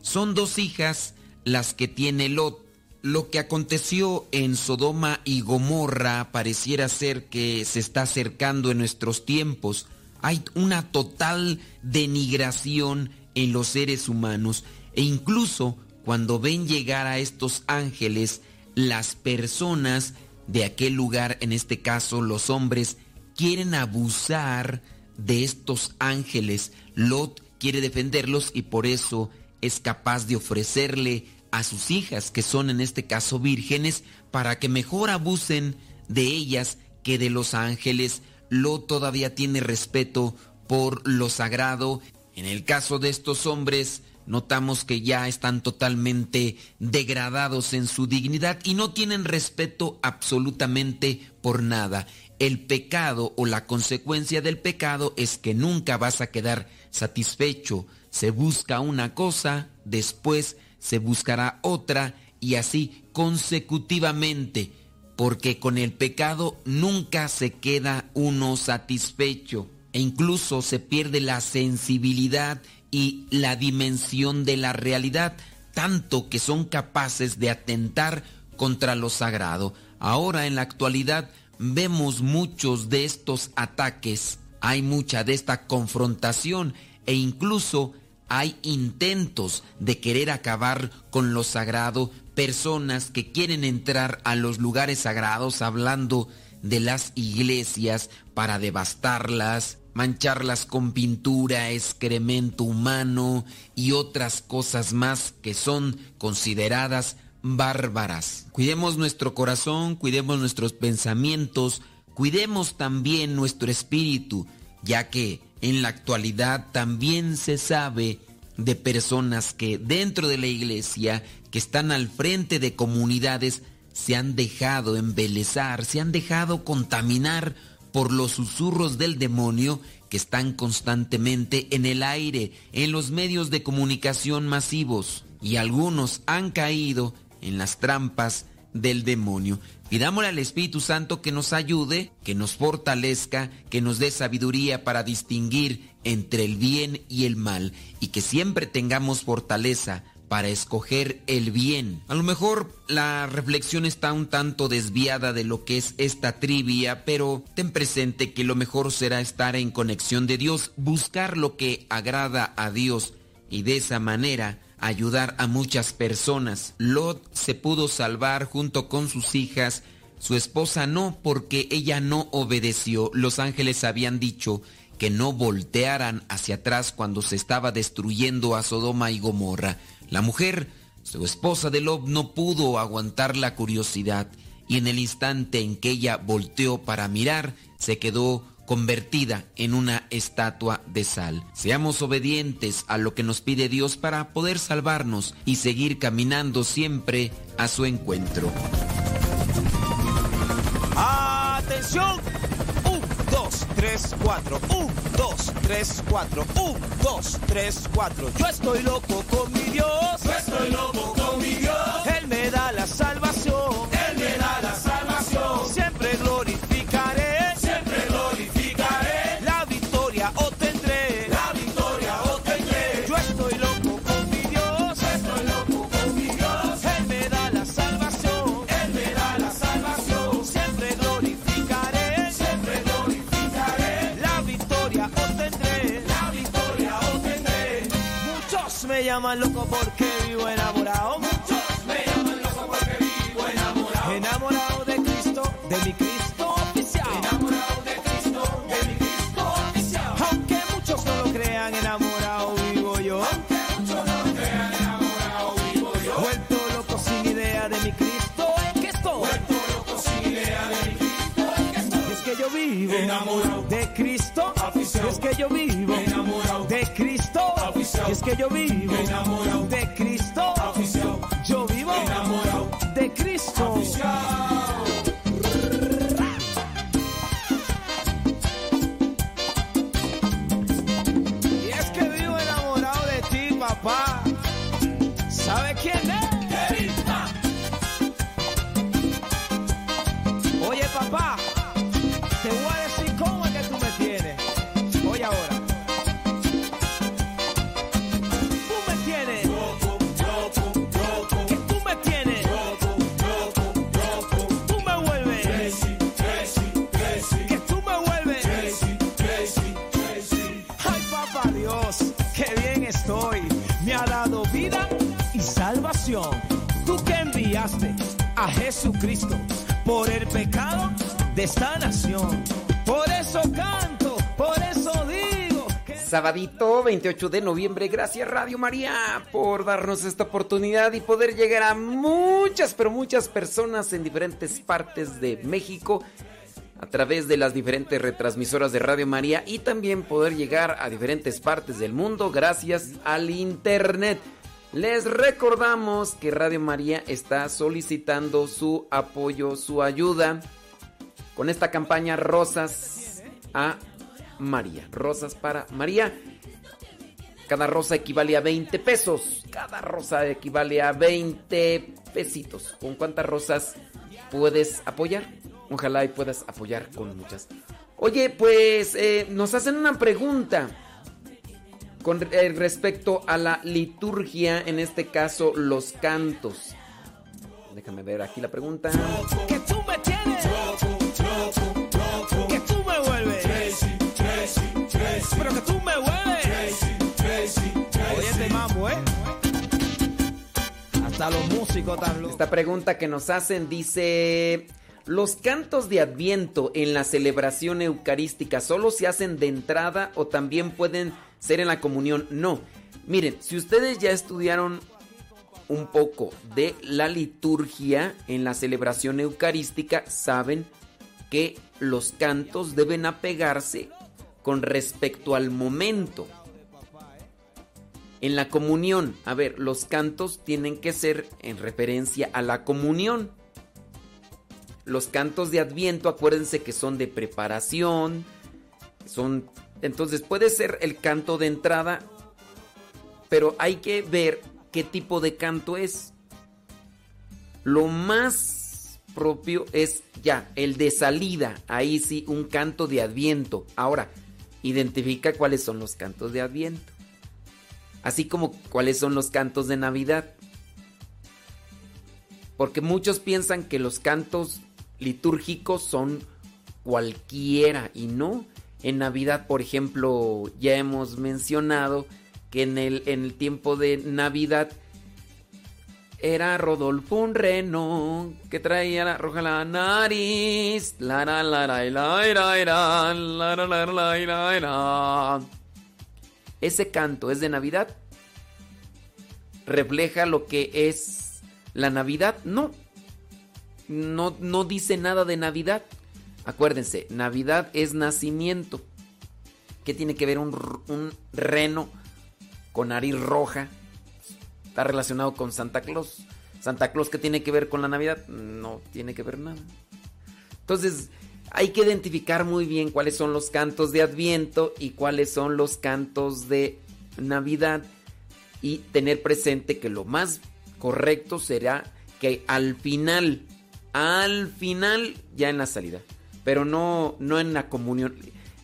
Son dos hijas las que tiene Lot. Lo que aconteció en Sodoma y Gomorra pareciera ser que se está acercando en nuestros tiempos. Hay una total denigración en los seres humanos e incluso cuando ven llegar a estos ángeles, las personas de aquel lugar, en este caso los hombres, quieren abusar de estos ángeles. Lot quiere defenderlos y por eso es capaz de ofrecerle a sus hijas, que son en este caso vírgenes, para que mejor abusen de ellas que de los ángeles. Lot todavía tiene respeto por lo sagrado. En el caso de estos hombres, notamos que ya están totalmente degradados en su dignidad y no tienen respeto absolutamente por nada. El pecado o la consecuencia del pecado es que nunca vas a quedar satisfecho. Se busca una cosa, después se buscará otra y así consecutivamente, porque con el pecado nunca se queda uno satisfecho e incluso se pierde la sensibilidad y la dimensión de la realidad, tanto que son capaces de atentar contra lo sagrado. Ahora en la actualidad vemos muchos de estos ataques, hay mucha de esta confrontación e incluso hay intentos de querer acabar con lo sagrado, personas que quieren entrar a los lugares sagrados hablando de las iglesias para devastarlas, mancharlas con pintura, excremento humano y otras cosas más que son consideradas bárbaras. Cuidemos nuestro corazón, cuidemos nuestros pensamientos, cuidemos también nuestro espíritu, ya que en la actualidad también se sabe de personas que dentro de la iglesia, que están al frente de comunidades, se han dejado embelezar, se han dejado contaminar por los susurros del demonio que están constantemente en el aire, en los medios de comunicación masivos, y algunos han caído en las trampas del demonio. Pidámosle al Espíritu Santo que nos ayude, que nos fortalezca, que nos dé sabiduría para distinguir entre el bien y el mal, y que siempre tengamos fortaleza para escoger el bien. A lo mejor la reflexión está un tanto desviada de lo que es esta trivia, pero ten presente que lo mejor será estar en conexión de Dios, buscar lo que agrada a Dios y de esa manera ayudar a muchas personas. Lot se pudo salvar junto con sus hijas, su esposa no porque ella no obedeció. Los ángeles habían dicho que no voltearan hacia atrás cuando se estaba destruyendo a Sodoma y Gomorra. La mujer, su esposa de Lob, no pudo aguantar la curiosidad y en el instante en que ella volteó para mirar, se quedó convertida en una estatua de sal. Seamos obedientes a lo que nos pide Dios para poder salvarnos y seguir caminando siempre a su encuentro. ¡Atención! 2, 3, 4. 1, 2, 3, 4. 1, 2, 3, 4. Yo estoy loco con mi Dios. Llaman loco porque vivo enamorado. Muchos me llaman loco porque vivo enamorado. Enamorado de Cristo, de mi Cristo oficial. Enamorado de Cristo, de mi Cristo oficial. Aunque muchos no lo crean, enamorado vivo yo. Aunque muchos no lo crean, enamorado vivo yo. Vuelto loco sin idea de mi Cristo en que estoy. Vuelto loco sin idea de mi Cristo en que estoy. Y es que yo vivo Enamorado. de Cristo. Afición. Y es que yo vivo es que yo vivo Enamorado. de Sabadito 28 de noviembre, gracias Radio María por darnos esta oportunidad y poder llegar a muchas, pero muchas personas en diferentes partes de México a través de las diferentes retransmisoras de Radio María y también poder llegar a diferentes partes del mundo gracias al Internet. Les recordamos que Radio María está solicitando su apoyo, su ayuda con esta campaña Rosas a María. Rosas para María. Cada rosa equivale a 20 pesos. Cada rosa equivale a 20 pesitos. ¿Con cuántas rosas puedes apoyar? Ojalá y puedas apoyar con muchas. Oye, pues eh, nos hacen una pregunta con eh, respecto a la liturgia, en este caso los cantos. Déjame ver aquí la pregunta. Que tú me tienes. Pero que tú me vuelves. Oye, mambo. Hasta los músicos tan locos. Esta pregunta que nos hacen dice, ¿los cantos de Adviento en la celebración eucarística solo se hacen de entrada o también pueden ser en la comunión? No. Miren, si ustedes ya estudiaron un poco de la liturgia en la celebración eucarística, saben que los cantos deben apegarse con respecto al momento. En la comunión, a ver, los cantos tienen que ser en referencia a la comunión. Los cantos de Adviento, acuérdense que son de preparación, son entonces puede ser el canto de entrada, pero hay que ver qué tipo de canto es. Lo más propio es ya el de salida, ahí sí un canto de Adviento. Ahora, identifica cuáles son los cantos de Adviento así como cuáles son los cantos de Navidad. Porque muchos piensan que los cantos litúrgicos son cualquiera y no. En Navidad, por ejemplo, ya hemos mencionado que en el, en el tiempo de Navidad era Rodolfo un reno que traía la roja la nariz. La la la la la la la la la la ese canto es de Navidad. ¿Refleja lo que es la Navidad? No. No, no dice nada de Navidad. Acuérdense, Navidad es nacimiento. ¿Qué tiene que ver un, un reno con nariz roja? Está relacionado con Santa Claus. Santa Claus, ¿qué tiene que ver con la Navidad? No tiene que ver nada. Entonces, hay que identificar muy bien cuáles son los cantos de Adviento y cuáles son los cantos de Navidad y tener presente que lo más correcto será que al final, al final ya en la salida, pero no no en la comunión.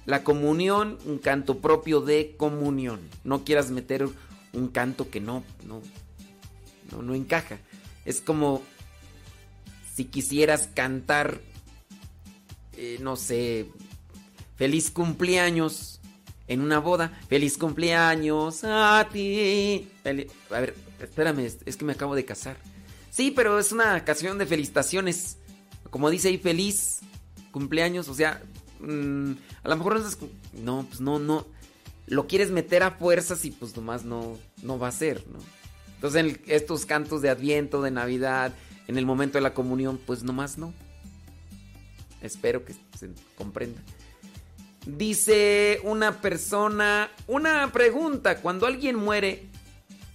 La comunión, un canto propio de comunión. No quieras meter un canto que no no no, no encaja. Es como si quisieras cantar eh, no sé, feliz cumpleaños en una boda, feliz cumpleaños a ti. a ver, espérame, es que me acabo de casar. Sí, pero es una canción de felicitaciones. Como dice ahí, feliz cumpleaños, o sea, mmm, a lo mejor no, no, pues no, no, lo quieres meter a fuerzas y pues nomás no, no va a ser, ¿no? Entonces en estos cantos de Adviento, de Navidad, en el momento de la comunión, pues nomás no. Espero que se comprenda. Dice una persona, una pregunta, cuando alguien muere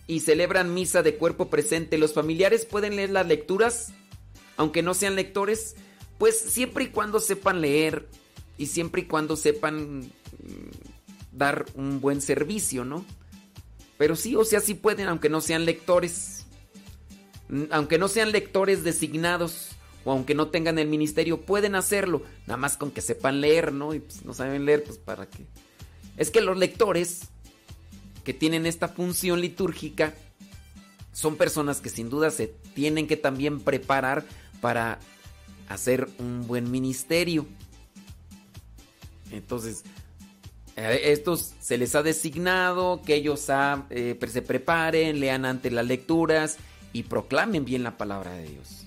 y celebran misa de cuerpo presente, ¿los familiares pueden leer las lecturas? Aunque no sean lectores, pues siempre y cuando sepan leer y siempre y cuando sepan dar un buen servicio, ¿no? Pero sí, o sea, sí pueden, aunque no sean lectores. aunque no sean lectores designados o aunque no tengan el ministerio, pueden hacerlo, nada más con que sepan leer, ¿no? Y pues no saben leer, pues para qué. Es que los lectores que tienen esta función litúrgica son personas que sin duda se tienen que también preparar para hacer un buen ministerio. Entonces, estos se les ha designado que ellos ah, eh, se preparen, lean ante las lecturas y proclamen bien la palabra de Dios.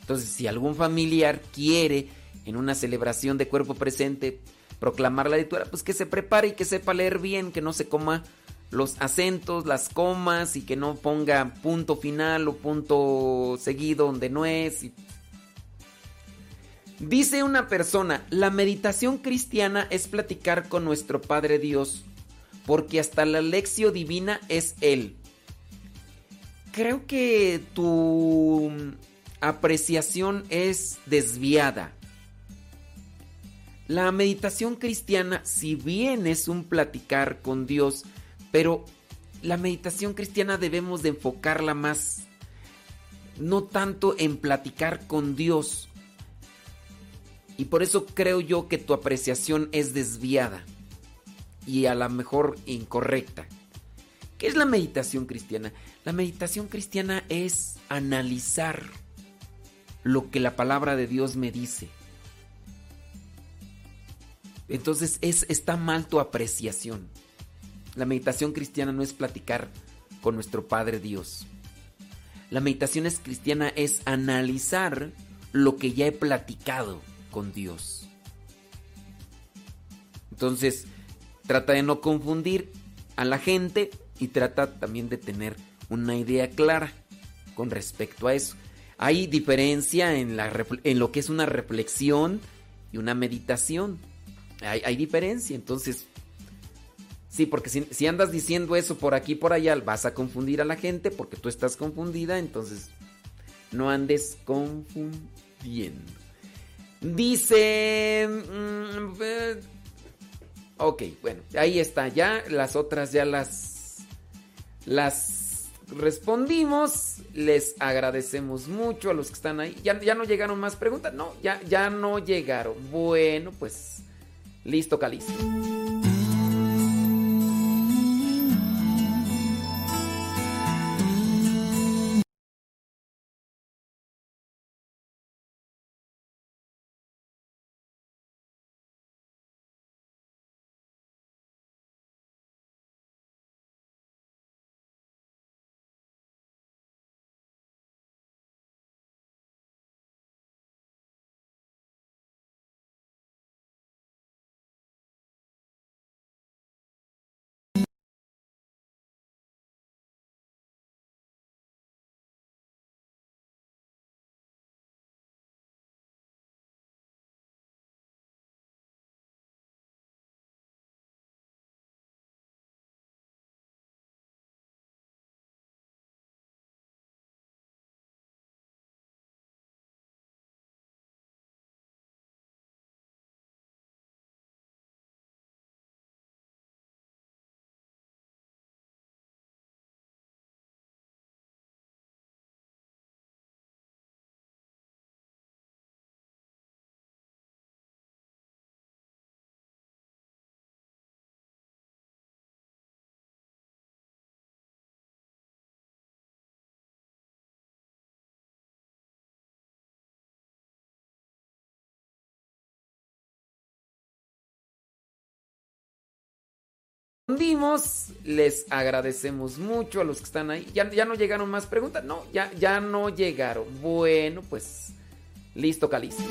Entonces, si algún familiar quiere en una celebración de cuerpo presente proclamar la lectura, pues que se prepare y que sepa leer bien, que no se coma los acentos, las comas y que no ponga punto final o punto seguido donde no es. y- Dice una persona, la meditación cristiana es platicar con nuestro Padre Dios, porque hasta la lección divina es Él. Creo que tu apreciación es desviada. La meditación cristiana, si bien es un platicar con Dios, pero la meditación cristiana debemos de enfocarla más, no tanto en platicar con Dios. Y por eso creo yo que tu apreciación es desviada y a lo mejor incorrecta. ¿Qué es la meditación cristiana? La meditación cristiana es analizar lo que la palabra de Dios me dice. Entonces es, está mal tu apreciación. La meditación cristiana no es platicar con nuestro Padre Dios. La meditación es cristiana es analizar lo que ya he platicado con Dios. Entonces, trata de no confundir a la gente y trata también de tener una idea clara con respecto a eso. Hay diferencia en, lo que es una reflexión y una meditación. Hay, hay diferencia, entonces... Sí, porque si, si andas diciendo eso por aquí y por allá, vas a confundir a la gente porque tú estás confundida, entonces no andes confundiendo. Dice... mm, eh, ok, bueno, ahí está, ya las otras ya las... Las respondimos, les agradecemos mucho a los que están ahí. ¿Ya, ya no llegaron más preguntas? No, ya, ya no llegaron. Bueno, pues listo, Calisto. Respondimos. Les agradecemos mucho a los que están ahí. ¿Ya, ya no llegaron más preguntas? No, ya, ya no llegaron. Bueno, pues listo, Calisto.